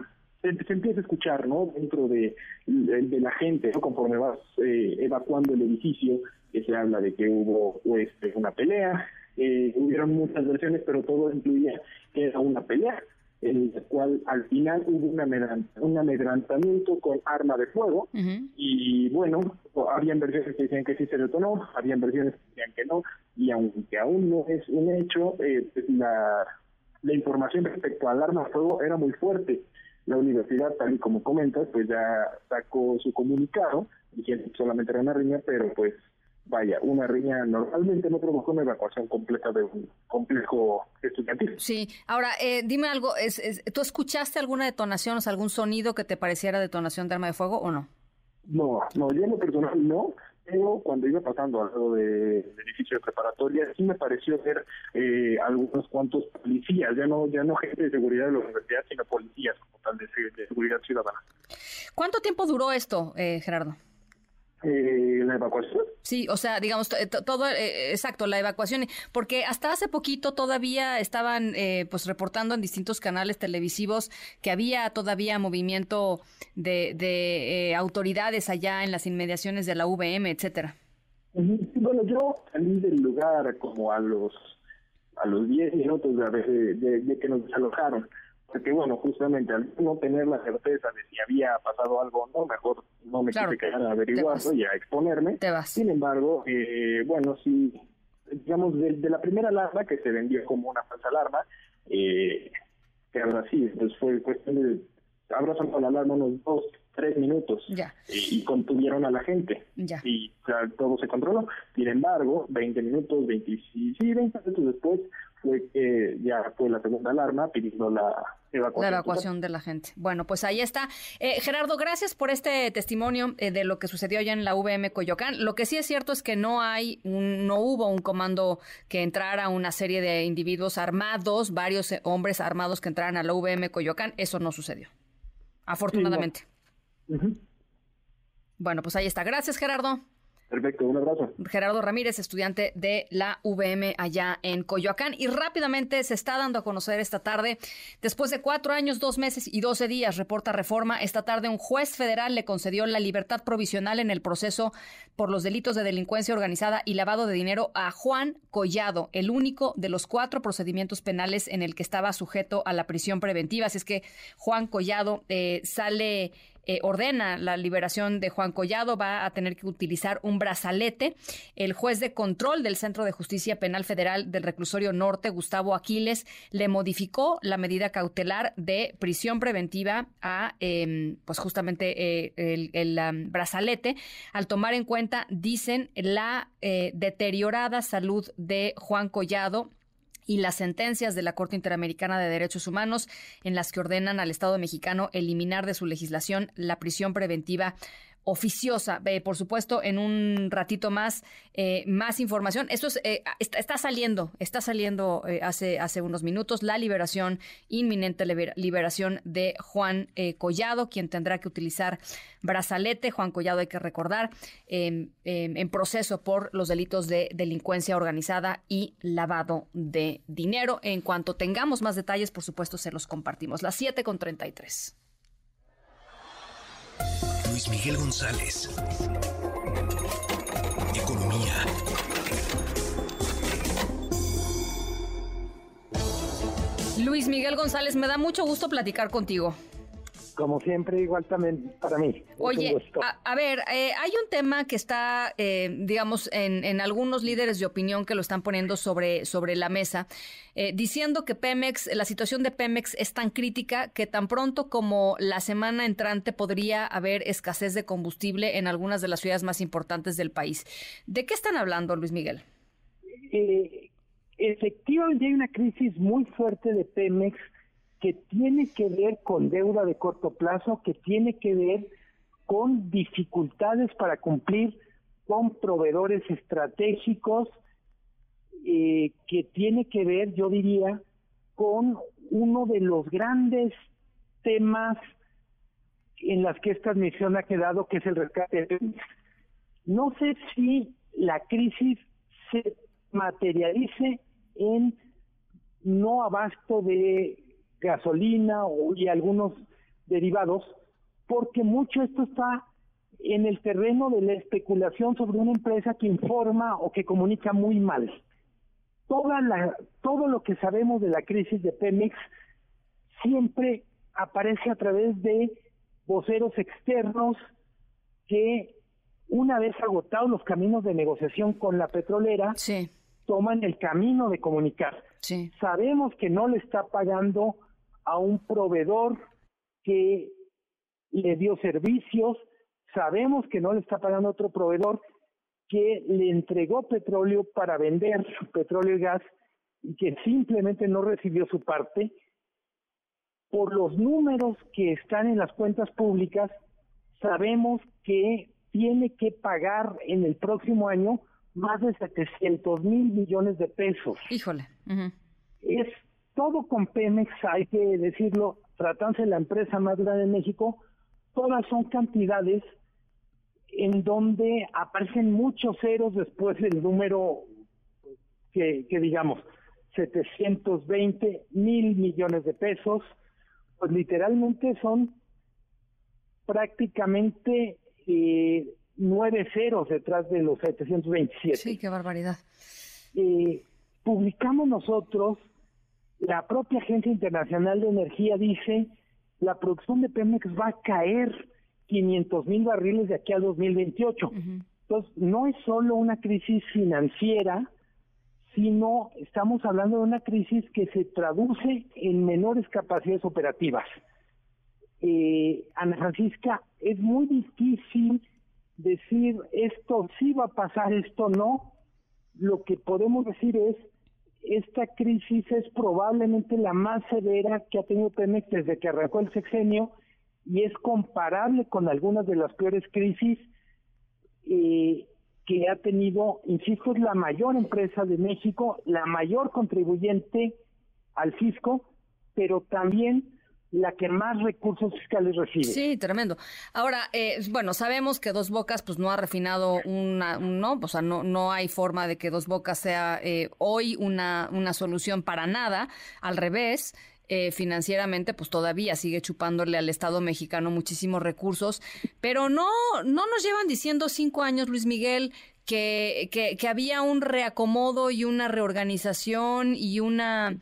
se, empieza a escuchar, ¿no? Dentro de, de, la gente, ¿no? Conforme vas eh, evacuando el edificio, que se habla de que hubo pues, una pelea, eh, hubieron muchas versiones, pero todo incluía que era una pelea, en la cual al final hubo un amedrantamiento con arma de fuego, y bueno, habían versiones que decían que sí se detonó, habían versiones que decían que no, y aunque aún no es un hecho, eh, pues, la, la información respecto al arma de fuego era muy fuerte. La universidad, tal y como comentas, pues ya sacó su comunicado diciendo que solamente era una riña, pero pues vaya, una riña normalmente no provocó una evacuación completa de un complejo estudiantil. Sí, ahora eh, dime algo, es, ¿tú escuchaste alguna detonación, o sea, algún sonido que te pareciera detonación de arma de fuego o no? No, no, yo en lo personal no, pero cuando iba pasando al lado del edificio de preparatoria, sí me pareció ver eh, algunos cuantos policías, ya no ya no gente de seguridad de la universidad, sino policías como tal de, seguridad ciudadana. ¿Cuánto tiempo duró esto, eh, Gerardo? Eh, la evacuación. Sí, o sea, digamos, todo, eh, exacto, la evacuación, porque hasta hace poquito todavía estaban eh, pues reportando en distintos canales televisivos que había todavía movimiento de, de autoridades allá en las inmediaciones de la VM, etcétera. Bueno, yo salí del lugar como a los a los 10 minutos de, de, de que nos desalojaron porque bueno, justamente al no tener la certeza de si había pasado algo o no, mejor no me quise quedar a averiguarlo y a exponerme. Sin embargo, eh, bueno, sí, digamos, de, la primera alarma que se vendió como una falsa alarma, eh, que ahora sí, pues fue cuestión de, habrá la alarma unos dos, tres minutos y, contuvieron a la gente. Y todo se controló. Sin embargo, 20 minutos, 20, sí, 20 minutos después fue que ya fue la segunda alarma pidiendo la evacuación. La evacuación de la gente. Bueno, pues ahí está. Eh, Gerardo, gracias por este testimonio eh, de lo que sucedió allá en la VM Coyoacán. Lo que sí es cierto es que no hay, no hubo un comando que entrara una serie de individuos armados, varios eh, hombres armados que entraran a la VM Coyoacán. Eso no sucedió, afortunadamente. Bueno, pues ahí está. Gracias, Gerardo. Perfecto, un abrazo. Gerardo Ramírez, estudiante de la VM allá en Coyoacán. Y rápidamente se está dando a conocer esta tarde, después de cuatro años, dos meses y doce días, reporta Reforma, esta tarde un juez federal le concedió la libertad provisional en el proceso por los delitos de delincuencia organizada y lavado de dinero a Juan Collado, el único de los cuatro procedimientos penales en el que estaba sujeto a la prisión preventiva. Así es que Juan Collado eh, sale eh, ordena la liberación de Juan Collado, va a tener que utilizar un brazalete. El juez de control del Centro de Justicia Penal Federal del Reclusorio Norte, Gustavo Aquiles, le modificó la medida cautelar de prisión preventiva a, em, pues justamente eh, el, brazalete, al tomar en cuenta, dicen, la eh, deteriorada salud de Juan Collado y las sentencias de la Corte Interamericana de Derechos Humanos en las que ordenan al Estado mexicano eliminar de su legislación la prisión preventiva oficiosa. por supuesto, en un ratito más, eh, más información. Esto es, eh, está, saliendo, está saliendo eh, hace, hace unos minutos la liberación, inminente liberación de Juan Collado, quien tendrá que utilizar brazalete. Juan Collado, hay que recordar, em, em, en proceso por los delitos de delincuencia organizada y lavado de dinero. En cuanto tengamos más detalles, por supuesto, se los compartimos. Las 7 con 33. Luis Miguel González. Economía. Luis Miguel González, me da mucho gusto platicar contigo como siempre, igual también para mí. Oye, a, ver, eh, hay un tema que está, eh, digamos, en, en, algunos líderes de opinión que lo están poniendo sobre, sobre la mesa, eh, diciendo que Pemex, la situación de Pemex es tan crítica que tan pronto como la semana entrante podría haber escasez de combustible en algunas de las ciudades más importantes del país. ¿De qué están hablando, Luis Miguel? efectivamente hay una crisis muy fuerte de Pemex que tiene que ver con deuda de corto plazo, que tiene que ver con dificultades para cumplir con proveedores estratégicos, eh, que tiene que ver, yo diría, con uno de los grandes temas en las que esta admisión ha quedado, que es el rescate. No sé si la crisis se materialice en no abasto de gasolina y algunos derivados, porque mucho esto está en el terreno de la especulación sobre una empresa que informa o que comunica muy mal. Toda la, todo lo que sabemos de la crisis de Pemex siempre aparece a través de voceros externos que una vez agotados los caminos de negociación con la petrolera, toman el camino de comunicar. Sabemos que no le está pagando a un proveedor que le dio servicios, sabemos que no le está pagando otro proveedor que le entregó petróleo para vender petróleo y gas y que simplemente no recibió su parte, por los números que están en las cuentas públicas, sabemos que tiene que pagar en el próximo año más de 700 mil millones de pesos. Híjole. Es todo con Pemex, hay que decirlo, tratándose de la empresa más grande de México, todas son cantidades en donde aparecen muchos ceros después del número que, digamos, 720 mil millones de pesos, pues literalmente son prácticamente eh, nueve ceros detrás de los 727. Sí, qué barbaridad. Eh, publicamos nosotros la propia Agencia Internacional de Energía dice la producción de Pemex va a caer 500 mil barriles de aquí al 2028. Entonces, no es solo una crisis financiera, sino estamos hablando de una crisis que se traduce en menores capacidades operativas. Eh, Ana Francisca, es muy difícil decir esto sí va a pasar, esto no. Lo que podemos decir es esta crisis es probablemente la más severa que ha tenido Pemex desde que arrancó el sexenio y es comparable con algunas de las peores crisis eh, que ha tenido, insisto, es la mayor empresa de México, la mayor contribuyente al fisco, pero también la que más recursos fiscales recibe. Sí, tremendo. Ahora, eh, bueno, sabemos que Dos Bocas pues no ha refinado una, no, o sea, no, no hay forma de que Dos Bocas sea eh, hoy una, una solución para nada, al revés. Eh, financieramente, pues todavía sigue chupándole al Estado mexicano muchísimos recursos, pero no, no nos llevan diciendo cinco años, Luis Miguel, que, que, que había un reacomodo y una reorganización y una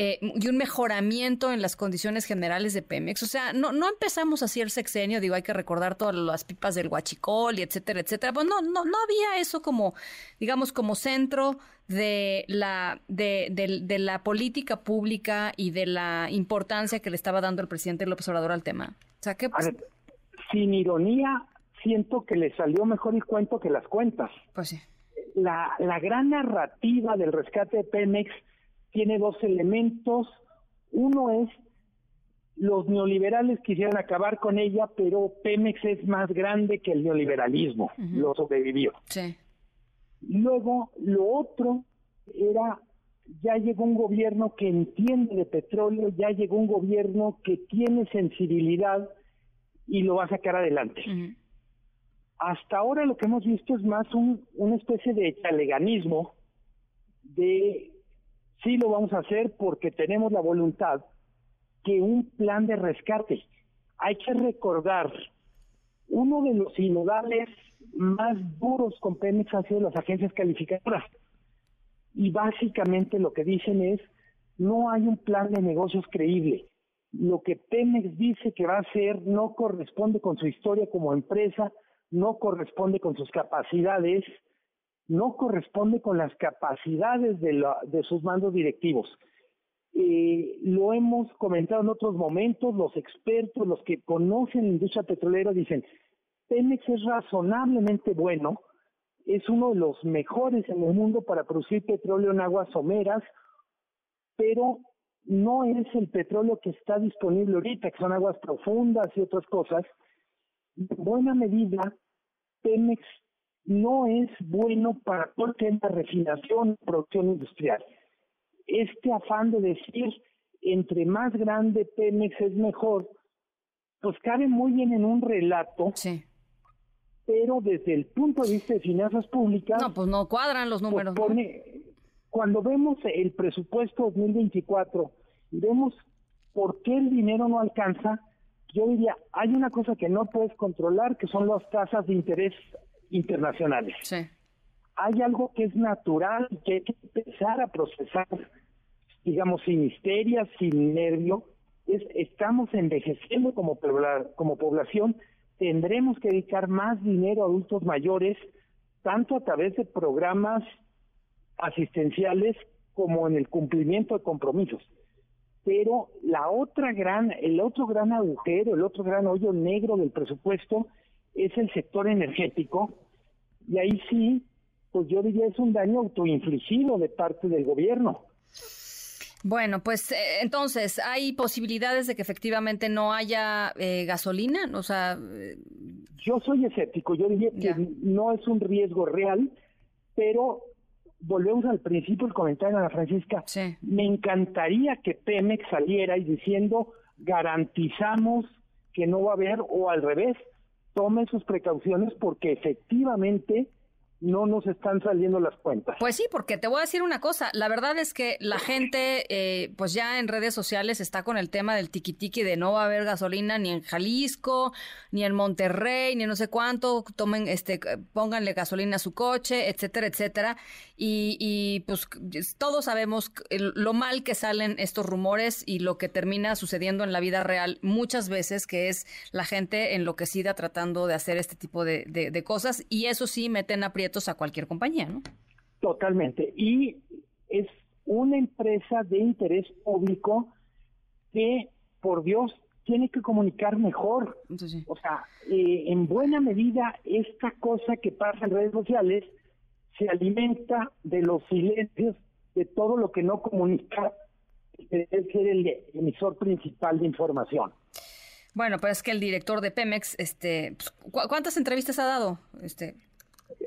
eh, y un mejoramiento en las condiciones generales de Pemex. O sea, no, no empezamos así el sexenio, digo, hay que recordar todas las pipas del huachicol y etcétera, etcétera. Pues no, no, no había eso como, digamos, como centro de la, de, de, la política pública y de la importancia que le estaba dando el presidente López Obrador al tema. O sea, que... sin ironía, siento que le salió mejor el cuento que las cuentas. Pues sí. La, la gran narrativa del rescate de Pemex tiene dos elementos. Uno es los neoliberales quisieron acabar con ella, pero Pemex es más grande que el neoliberalismo, lo sobrevivió. Sí. Luego, lo otro era, ya llegó un gobierno que entiende de petróleo, ya llegó un gobierno que tiene sensibilidad y lo va a sacar adelante. Hasta ahora lo que hemos visto es más un, una especie de chaleganismo de sí lo vamos a hacer porque tenemos la voluntad, que un plan de rescate. Hay que recordar, uno de los sinodales más duros con Pemex han sido las agencias calificadoras. Y básicamente lo que dicen es, no hay un plan de negocios creíble. Lo que Pemex dice que va a hacer no corresponde con su historia como empresa, no corresponde con sus capacidades, no corresponde con las capacidades de, de sus mandos directivos. Eh, lo hemos comentado en otros momentos, los expertos, los que conocen la industria petrolera dicen, Pemex es razonablemente bueno, es uno de los mejores en el mundo para producir petróleo en aguas someras, pero no es el petróleo que está disponible ahorita, que son aguas profundas y otras cosas. En buena medida, Pemex no es bueno para todo el tema de refinación producción industrial. Este afán de decir entre más grande Pemex es mejor, pues cabe muy bien en un relato. Sí. Pero desde el punto de vista de finanzas públicas. No, pues no cuadran los números. Cuando vemos el presupuesto 2024 y vemos por qué el dinero no alcanza, yo diría, hay una cosa que no puedes controlar, que son las tasas de interés internacionales. Sí. Hay algo que es natural que hay que empezar a procesar, digamos, sin histeria, sin nervio. Es, estamos envejeciendo como, como población, tendremos que dedicar más dinero a adultos mayores, tanto a través de programas asistenciales como en el cumplimiento de compromisos. Pero la otra gran, el otro gran agujero, el otro gran hoyo negro del presupuesto es el sector energético, y ahí sí, pues yo diría es un daño autoinfligido de parte del gobierno. Bueno, pues eh, entonces, ¿hay posibilidades de que efectivamente no haya eh, gasolina? O sea... Eh, yo soy escéptico, yo diría que no es un riesgo real, pero volvemos al principio del comentario de Ana Francisca. Me encantaría que Pemex saliera y diciendo garantizamos que no va a haber, o al revés, tomen sus precauciones porque efectivamente no nos están saliendo las cuentas. Pues sí, porque te voy a decir una cosa, la verdad es que la gente, eh, pues ya en redes sociales está con el tema del tiquitiqui de no va a haber gasolina ni en Jalisco, ni en Monterrey, ni no sé cuánto, tomen, este, pónganle gasolina a su coche, etcétera, etcétera. Y, y pues todos sabemos lo mal que salen estos rumores y lo que termina sucediendo en la vida real muchas veces, que es la gente enloquecida tratando de hacer este tipo de cosas, y eso sí meten aprietos a cualquier compañía, ¿no? Totalmente. Y es una empresa de interés público que, por Dios, tiene que comunicar mejor. O sea, eh, en buena medida, esta cosa que pasa en redes sociales se alimenta de los silencios, de todo lo que no comunica, es ser el emisor principal de información. Bueno, pues es que el director de Pemex, este, pues, ¿cuántas entrevistas ha dado? Este,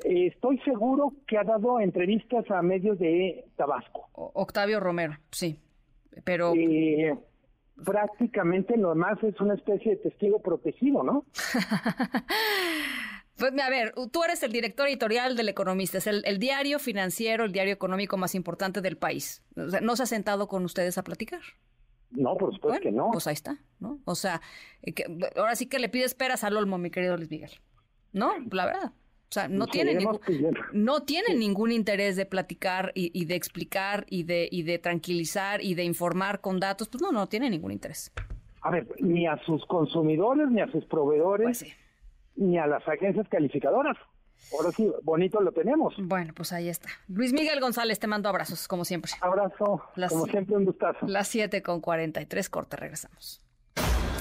estoy seguro que ha dado entrevistas a medios de Tabasco. Octavio Romero, sí, pero... Eh, prácticamente lo demás es una especie de testigo protegido, ¿no? *laughs* Pues a ver, tú eres el director editorial del Economista, es el, diario financiero, el diario económico más importante del país. ¿No se ha sentado con ustedes a platicar? No, por supuesto que no. Pues ahí está, ¿no? O sea, eh, ahora sí que le pide esperas al Olmo, mi querido Luis Miguel. ¿No? La verdad. O sea, no tienen, ningún, no tienen ningún interés de platicar y, de explicar y de, y de tranquilizar y de informar con datos. Pues no, no tienen ningún interés. A ver, ni a sus consumidores, ni a sus proveedores, pues ni a las agencias calificadoras. Ahora sí, bonito lo tenemos. Bueno, pues ahí está. Luis Miguel González, te mando abrazos, como siempre. Abrazo, como siempre un gustazo. Las 7 con 43, corte, regresamos.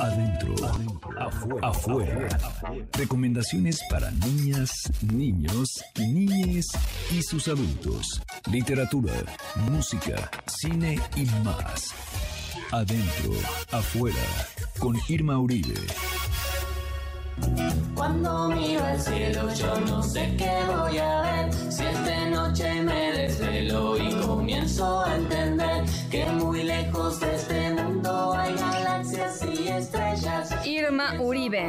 Adentro, afuera. Recomendaciones para niñas, niños, niñes y sus adultos. Literatura, música, cine y más. Adentro, afuera, con Irma Uribe. Cuando miro al cielo yo no sé qué voy a ver Si esta noche me desvelo y comienzo a entender Que muy lejos de Irma Uribe.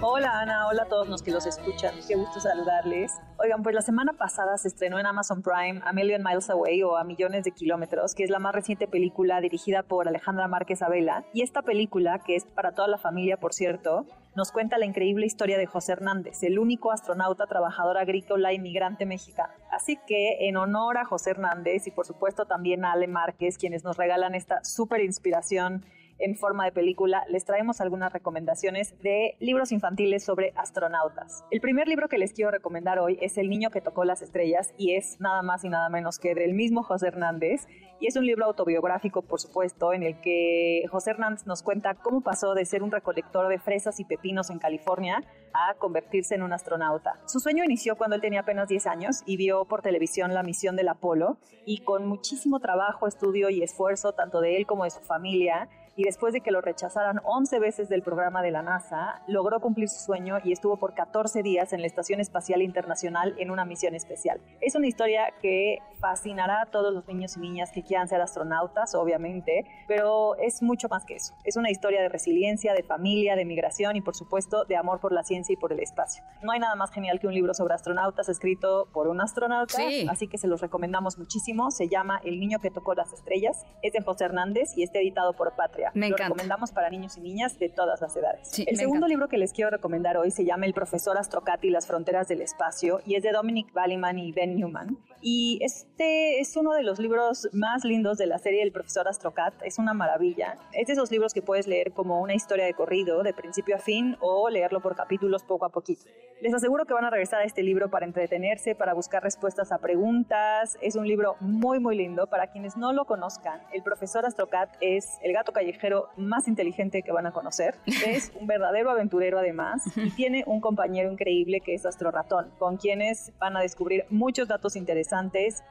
Hola Ana, hola a todos los que los escuchan, qué gusto saludarles. Oigan, pues la semana pasada se estrenó en Amazon Prime A Million Miles Away o A Millones de Kilómetros, que es la más reciente película dirigida por Alejandra Márquez Abela. Y esta película, que es para toda la familia, por cierto, nos cuenta la increíble historia de José Hernández, el único astronauta trabajador agrícola inmigrante mexicano. Así que en honor a José Hernández y por supuesto también a Ale Márquez, quienes nos regalan esta súper inspiración en forma de película, les traemos algunas recomendaciones de libros infantiles sobre astronautas. El primer libro que les quiero recomendar hoy es El niño que tocó las estrellas y es nada más y nada menos que del mismo José Hernández. Y es un libro autobiográfico, por supuesto, en el que José Hernández nos cuenta cómo pasó de ser un recolector de fresas y pepinos en California a convertirse en un astronauta. Su sueño inició cuando él tenía apenas 10 años y vio por televisión la misión del Apolo y con muchísimo trabajo, estudio y esfuerzo, tanto de él como de su familia, y después de que lo rechazaran 11 veces del programa de la NASA, logró cumplir su sueño y estuvo por 14 días en la Estación Espacial Internacional en una misión especial. Es una historia que fascinará a todos los niños y niñas que quieran ser astronautas, obviamente, pero es mucho más que eso. Es una historia de resiliencia, de familia, de migración y por supuesto de amor por la ciencia y por el espacio. No hay nada más genial que un libro sobre astronautas escrito por un astronauta, Sí. así que se los recomendamos muchísimo. Se llama El niño que tocó las estrellas, es de José Hernández y está editado por Patria. Me Lo encanta. recomendamos para niños y niñas de todas las edades. Sí, el segundo encanta. libro que les quiero recomendar hoy se llama El profesor Astrocati y las fronteras del espacio y es de Dominic Balliman y Ben Newman. Y este es uno de los libros más lindos de la serie El profesor Astrocat. Es una maravilla. Es de esos libros que puedes leer como una historia de corrido, de principio a fin, o leerlo por capítulos poco a poquito. Les aseguro que van a regresar a este libro para entretenerse, para buscar respuestas a preguntas. Es un libro muy, muy lindo. Para quienes no lo conozcan, el profesor Astrocat es el gato callejero más inteligente que van a conocer. *laughs* Es un verdadero aventurero además y tiene un compañero increíble que es Astro Ratón, con quienes van a descubrir muchos datos interesantes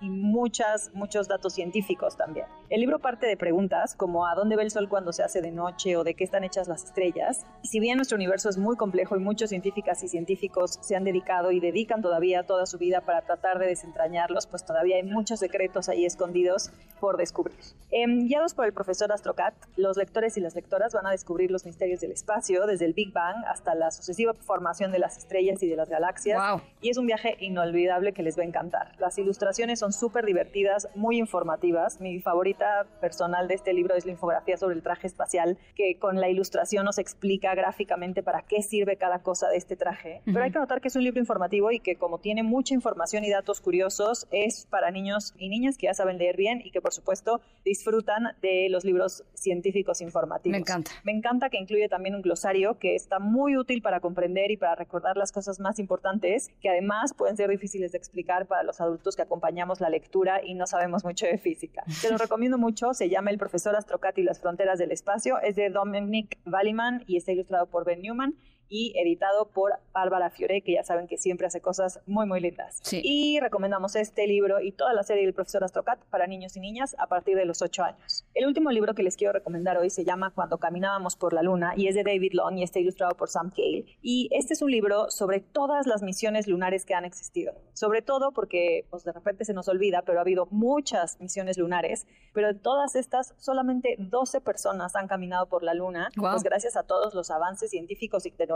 y muchas, muchos datos científicos también. El libro parte de preguntas como a dónde ve el sol cuando se hace de noche o de qué están hechas las estrellas. Y si bien nuestro universo es muy complejo y muchos científicas y científicos se han dedicado y dedican todavía toda su vida para tratar de desentrañarlos, pues todavía hay muchos secretos ahí escondidos por descubrir. Em, guiados por el profesor Astrocat, los lectores y las lectoras van a descubrir los misterios del espacio, desde el Big Bang hasta la sucesiva formación de las estrellas y de las galaxias. Y es un viaje inolvidable que les va a encantar. Las ilustraciones son súper divertidas, muy informativas. Mi favorita personal de este libro es la infografía sobre el traje espacial, que con la ilustración nos explica gráficamente para qué sirve cada cosa de este traje. Pero hay que notar que es un libro informativo y que como tiene mucha información y datos curiosos, es para niños y niñas que ya saben leer bien y que por supuesto disfrutan de los libros científicos informativos. Me encanta. Me encanta que incluye también un glosario que está muy útil para comprender y para recordar las cosas más importantes, que además pueden ser difíciles de explicar para los adultos que acompañamos la lectura y no sabemos mucho de física. Te lo recomiendo mucho, se llama El profesor Astrocat y las fronteras del espacio, es de Dominic Balliman y está ilustrado por Ben Newman y editado por Bárbara Fiore, que ya saben que siempre hace cosas muy, muy lindas. Y recomendamos este libro y toda la serie del profesor Astrocat para niños y niñas a partir de los 8 años. El último libro que les quiero recomendar hoy se llama Cuando caminábamos por la luna y es de David Long y está ilustrado por Sam Cale. Y este es un libro sobre todas las misiones lunares que han existido. Sobre todo porque pues, de repente se nos olvida, pero ha habido muchas misiones lunares, pero de todas estas solamente 12 personas han caminado por la luna, pues gracias a todos los avances científicos y tecnológicos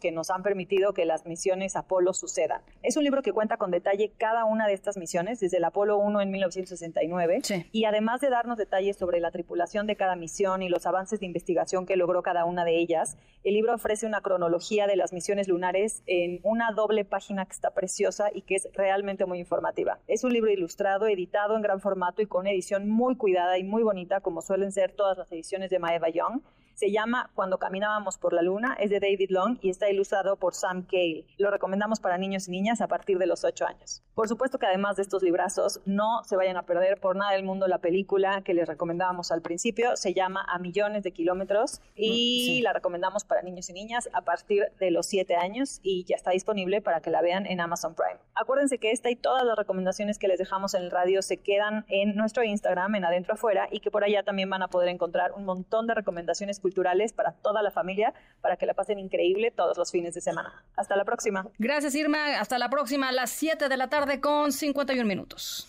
que nos han permitido que las misiones Apolo sucedan. Es un libro que cuenta con detalle cada una de estas misiones, desde el Apolo 1 en 1969, y además de darnos detalles sobre la tripulación de cada misión y los avances de investigación que logró cada una de ellas, el libro ofrece una cronología de las misiones lunares en una doble página que está preciosa y que es realmente muy informativa. Es un libro ilustrado, editado en gran formato y con una edición muy cuidada y muy bonita, como suelen ser todas las ediciones de Maeva Young. Se llama Cuando caminábamos por la luna, es de David Long y está ilustrado por Sam Cale. Lo recomendamos para niños y niñas a partir de los 8 años. Por supuesto que además de estos librazos, no se vayan a perder por nada del mundo la película que les recomendábamos al principio. Se llama A Millones de Kilómetros y la recomendamos para niños y niñas a partir de los 7 años y ya está disponible para que la vean en Amazon Prime. Acuérdense que esta y todas las recomendaciones que les dejamos en el radio se quedan en nuestro Instagram, en Adentro Afuera, y que por allá también van a poder encontrar un montón de recomendaciones culturales para toda la familia, para que la pasen increíble todos los fines de semana. Hasta la próxima. Gracias, Irma. Hasta la próxima a las 7 de la tarde con 51 minutos.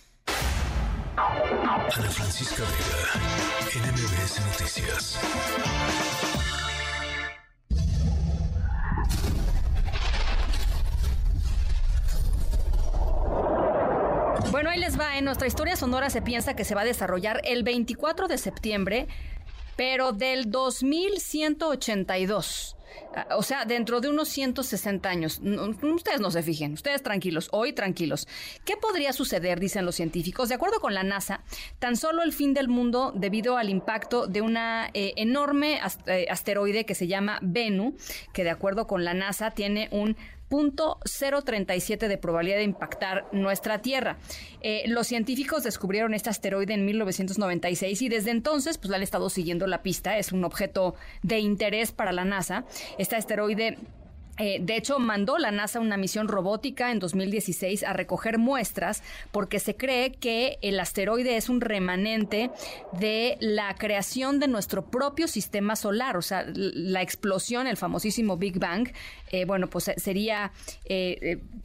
Ana Francisca Vega, NMBS Noticias. Bueno, ahí les va. En nuestra historia sonora se piensa que se va a desarrollar el 24 de septiembre, pero del 2182. Ah, O sea, dentro de unos 160 años. Ustedes no se fijen, ustedes tranquilos, hoy tranquilos. ¿Qué podría suceder, dicen los científicos? De acuerdo con la NASA, tan solo el fin del mundo debido al impacto de una eh, enorme eh, asteroide que se llama Bennu, que de acuerdo con la NASA tiene un punto 037 de probabilidad de impactar nuestra Tierra. Eh, los científicos descubrieron este asteroide en 1996 y desde entonces pues le han estado siguiendo la pista. Es un objeto de interés para la NASA. Este asteroide eh, de hecho, mandó la NASA una misión robótica en 2016 a recoger muestras porque se cree que el asteroide es un remanente de la creación de nuestro propio sistema solar, o sea, la explosión, el famosísimo Big Bang, eh, bueno, pues eh, sería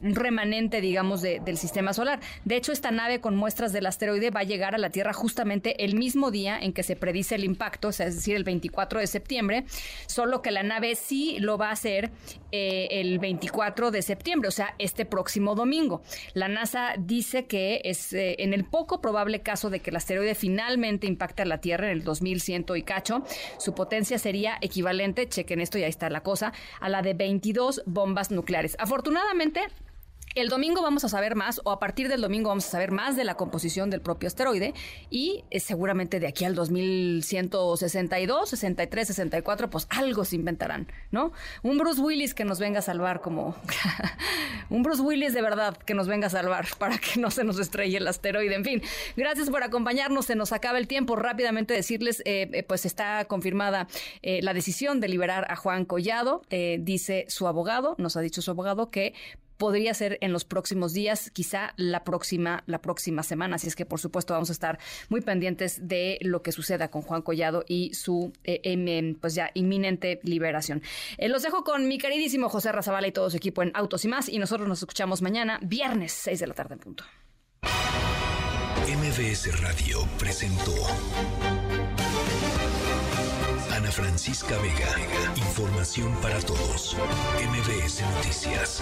un remanente, digamos, de- del sistema solar. De hecho, esta nave con muestras del asteroide va a llegar a la Tierra justamente el mismo día en que se predice el impacto, es decir, el 24 de septiembre, solo que la nave sí lo va a hacer eh, el 24 de septiembre, o sea, este próximo domingo. La NASA dice que es eh, en el poco probable caso de que el asteroide finalmente impacte a la Tierra en el 2100 y cacho, su potencia sería equivalente, chequen esto y ahí está la cosa, a la de 22 bombas nucleares. Afortunadamente, el domingo vamos a saber más, o a partir del domingo vamos a saber más de la composición del propio asteroide, y eh, seguramente de aquí al 2162, 63, 64, pues algo se inventarán, ¿no? Un Bruce Willis que nos venga a salvar, como. *laughs* un Bruce Willis de verdad que nos venga a salvar para que no se nos estrelle el asteroide. En fin, gracias por acompañarnos, se nos acaba el tiempo. Rápidamente decirles, eh, eh, pues está confirmada la decisión de liberar a Juan Collado, dice su abogado, nos ha dicho su abogado que podría ser en los próximos días, quizá la próxima, la próxima semana. Así es que, por supuesto, vamos a estar muy pendientes de lo que suceda con Juan Collado y su eh, em, pues ya inminente liberación. Eh, los dejo con mi queridísimo José Razabala y todo su equipo en Autos y más. Y nosotros nos escuchamos mañana, viernes, 6 de la tarde en punto. MBS Radio presentó Ana Francisca Vega. Información para todos. MBS Noticias.